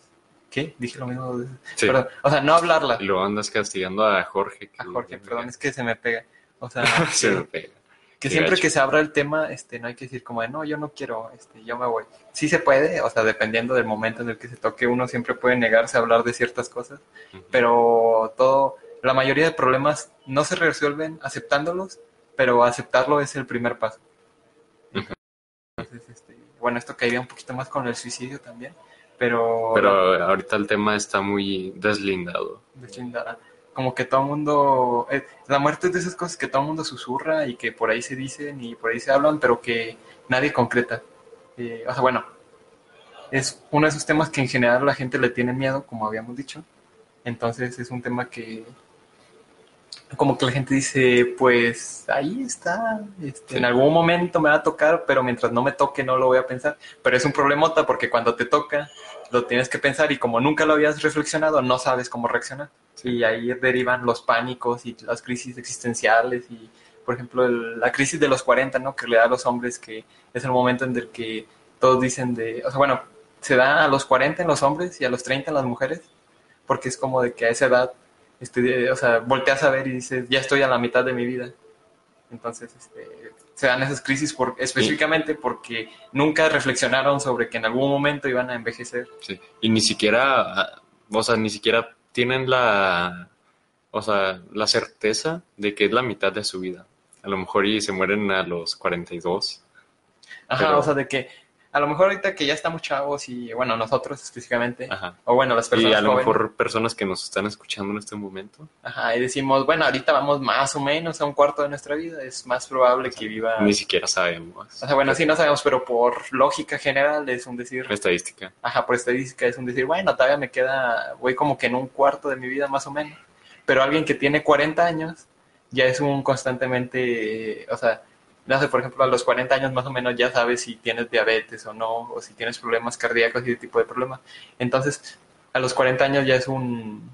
¿qué? Dije lo mismo. Sí. Perdón. O sea, no hablarla. Y luego andas castigando a Jorge. A Jorge, perdón, es que se me pega. O sea, Se me pega. Que siempre gacho. que se abra el tema, este, no hay que decir como de, no, yo no quiero, este, yo me voy. Sí se puede, o sea, dependiendo del momento en el que se toque, uno siempre puede negarse a hablar de ciertas cosas, pero todo, la mayoría de problemas no se resuelven aceptándolos, pero aceptarlo es el primer paso. Entonces, este, bueno, esto caería un poquito más con el suicidio también, pero, Pero ahorita el tema está muy deslindado. deslindada. Como que todo el mundo, eh, la muerte es de esas cosas que todo el mundo susurra y que por ahí se dicen y por ahí se hablan, pero que nadie concreta. Eh, o sea, bueno, es uno de esos temas que en general la gente le tiene miedo, como habíamos dicho. Entonces es un tema que, como que la gente dice, pues ahí está, este, Sí. en algún momento me va a tocar, pero mientras no me toque no lo voy a pensar. Pero es un problemota porque cuando te toca lo tienes que pensar y como nunca lo habías reflexionado, no sabes cómo reaccionar. Y ahí derivan los pánicos y las crisis existenciales y, por ejemplo, el- la crisis de los 40, ¿no? Que le da a los hombres, que es el momento en el que todos dicen de, o sea, bueno, se da a los 40 en los hombres y a los 30 en las mujeres, porque es como de que a esa edad, este, o sea, volteas a ver y dices, ya estoy a la mitad de mi vida. Entonces, este, se dan esas crisis por, específicamente porque nunca reflexionaron sobre que en algún momento iban a envejecer. Sí. Y ni siquiera, o sea, ni siquiera tienen la, o sea, la certeza de que es la mitad de su vida. A lo mejor y se mueren a los 42. Ajá, Pero- o sea, de que a lo mejor ahorita que ya estamos chavos y, bueno, nosotros específicamente, Ajá. o bueno, las Y personas a lo jóvenes, mejor personas que nos están escuchando en este momento, ajá, y decimos, bueno, ahorita vamos más o menos a un cuarto de nuestra vida, es más probable que viva... ni siquiera sabemos. O sea, bueno, sí no sabemos, pero por lógica general es un decir, Estadística. ajá, por estadística es un decir, bueno, todavía me queda, voy como que en un cuarto de mi vida más o menos. Pero alguien que tiene 40 años ya es un constantemente, o sea, no sé, por ejemplo, a los 40 años más o menos ya sabes si tienes diabetes o no, o si tienes problemas cardíacos y ese tipo de problemas. Entonces, a los 40 años ya es un,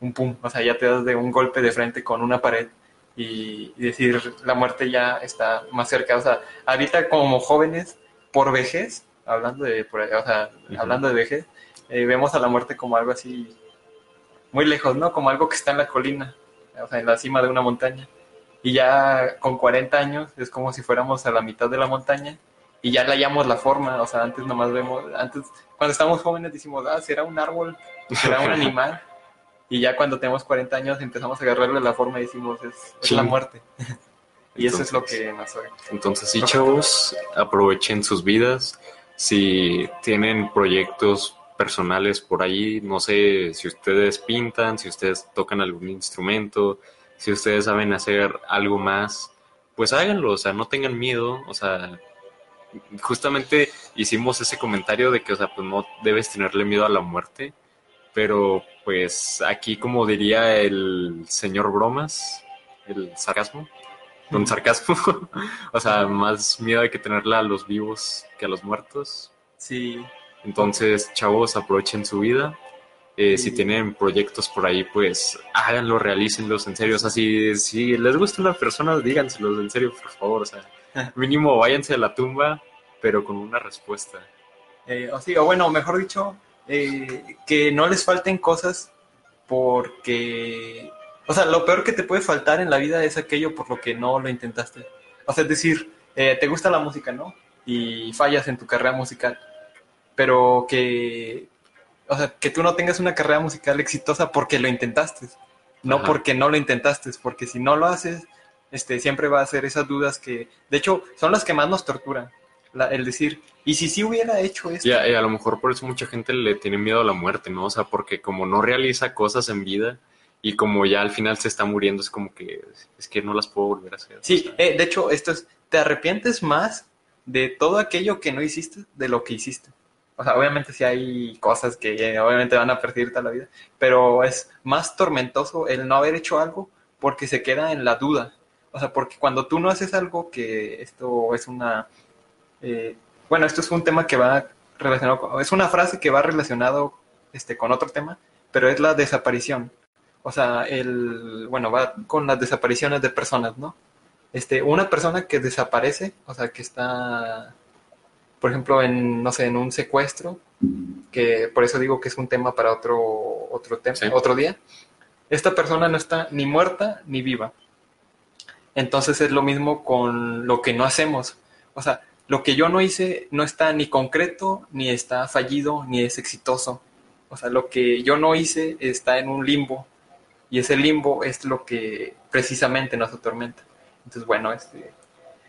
un pum, o sea, ya te das de un golpe de frente con una pared y, y decir, la muerte ya está más cerca. O sea, ahorita como jóvenes, por vejez, hablando de, por- o sea, hablando de vejez, eh, vemos a la muerte como algo así muy lejos, ¿no? Como algo que está en la colina, o sea, en la cima de una montaña. Y ya con 40 años es como si fuéramos a la mitad de la montaña y ya le hallamos la forma, o sea, antes nomás vemos, antes, cuando estamos jóvenes decimos, ah, será un árbol, será un animal. Y ya cuando tenemos 40 años empezamos a agarrarle la forma y decimos, es, es Sí. la muerte. y eso es lo Entonces- que nos oye. Entonces, sí, chavos, aprovechen sus vidas. Si tienen proyectos personales por ahí, no sé si ustedes pintan, si ustedes tocan algún instrumento, si ustedes saben hacer algo más, pues háganlo, o sea, no tengan miedo, o sea, justamente hicimos ese comentario de que, o sea, pues no debes tenerle miedo a la muerte, pero pues aquí, como diría el señor Bromas, el sarcasmo, con sarcasmo, o sea, más miedo hay que tenerle a los vivos que a los muertos. Sí, Entonces, chavos, aprovechen su vida. Eh, si tienen proyectos por ahí, pues háganlo, realícenlos en serio. O sea, si, si les gusta una persona, díganselos en serio, por favor. O sea, mínimo váyanse a la tumba, pero con una respuesta. Eh, o, sí, o bueno, mejor dicho, eh, que no les falten cosas porque, o sea, lo peor que te puede faltar en la vida es aquello por lo que no lo intentaste. O sea, es decir, eh, te gusta la música, ¿no? Y fallas en tu carrera musical, pero que, o sea, que tú no tengas una carrera musical exitosa porque lo intentaste, no Ajá. porque no lo intentaste, porque si no lo haces, este, siempre va a ser esas dudas que, de hecho, son las que más nos torturan. La- el decir, ¿y si sí hubiera hecho esto? Y a, y a lo mejor por eso mucha gente le tiene miedo a la muerte, ¿no? O sea, porque como no realiza cosas en vida y como ya al final se está muriendo, es como que es que no las puedo volver a hacer. Sí, O sea, eh, de hecho, esto es, te arrepientes más de todo aquello que no hiciste de lo que hiciste. O sea, obviamente sí hay cosas que obviamente van a perder toda la vida, pero es más tormentoso el no haber hecho algo porque se queda en la duda. O sea, porque cuando tú no haces algo, que esto es una... eh, bueno, esto es un tema que va relacionado con... Es una frase que va relacionado este, con otro tema, pero es la desaparición. O sea, el... Bueno, va con las desapariciones de personas, ¿no? Este, una persona que desaparece, o sea, que está, por ejemplo, en, no sé, en un secuestro, que por eso digo que es un tema para otro, otro tema, Sí. otro día. Esta persona no está ni muerta ni viva. Entonces es lo mismo con lo que no hacemos. O sea, lo que yo no hice no está ni concreto, ni está fallido, ni es exitoso. O sea, lo que yo no hice está en un limbo. Y ese limbo es lo que precisamente nos atormenta. Entonces, bueno, este,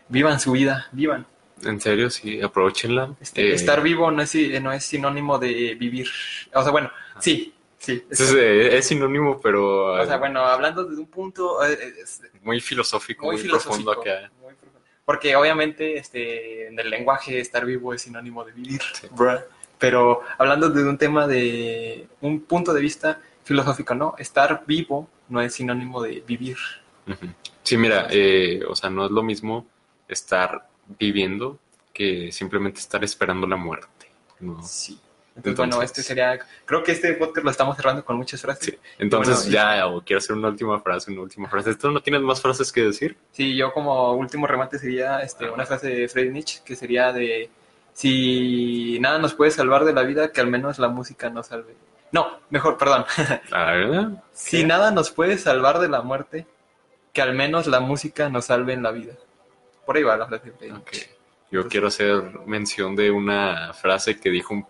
vivan su vida, vivan. En serio, sí, aprovechenla. Este, Eh, Estar vivo no es, no es sinónimo de vivir. O sea, bueno, sí, sí. es- entonces, eh, es sinónimo, pero o sea, bueno, hablando desde un punto eh, es muy filosófico, muy, muy, filosófico. profundo acá. muy profundo. Porque obviamente este, en el lenguaje estar vivo es sinónimo de vivir. Sí. Pero hablando desde un tema de un punto de vista filosófico, ¿no? Estar vivo no es sinónimo de vivir. Sí, mira, eh, o sea, no es lo mismo estar viviendo que simplemente estar esperando la muerte. ¿no? Sí. Entonces, bueno, este sería, creo que este podcast lo estamos cerrando con muchas frases. Sí. Entonces Bueno, ya, o quiero hacer una última frase, una última frase. ¿Tú no tienes más frases que decir? Sí, yo como último remate sería este, una frase de Friedrich Nietzsche que sería de si nada nos puede salvar de la vida, que al menos la música nos salve. No, mejor, perdón. A ver, si nada nos puede salvar de la muerte, que al menos la música nos salve en la vida. Por ahí va la frase. Yo Entonces- quiero hacer mención de una frase que dijo un,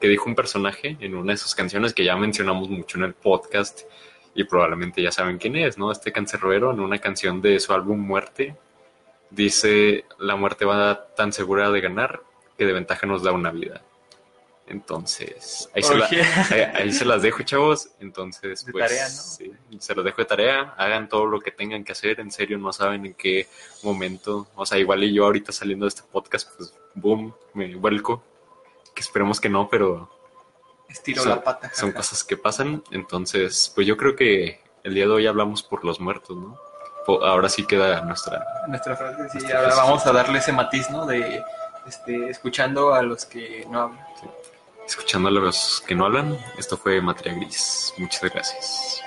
que dijo un personaje en una de sus canciones que ya mencionamos mucho en el podcast y probablemente ya saben quién es, ¿no? Este cancerbero en una canción de su álbum Muerte dice la muerte va tan segura de ganar que de ventaja nos da una vida. Entonces, ahí, se, la- ahí, ahí se las dejo, chavos. Entonces, De pues, tarea, ¿no? sí, se los dejo de tarea. Hagan todo lo que tengan que hacer. En serio, no saben en qué momento. O sea, igual y yo ahorita saliendo de este podcast, pues, boom, me vuelco. Que esperemos que no, pero Estiro son, la pata. son cosas que pasan. Entonces, pues yo creo que el día de hoy hablamos por los muertos, ¿no? Ahora sí queda nuestra... Nuestra frase, sí, Nuestra ahora frase. vamos a darle ese matiz, ¿no? De este, escuchando a los que no hablan. Escuchando a los que no hablan, esto fue Materia Gris. Muchas gracias.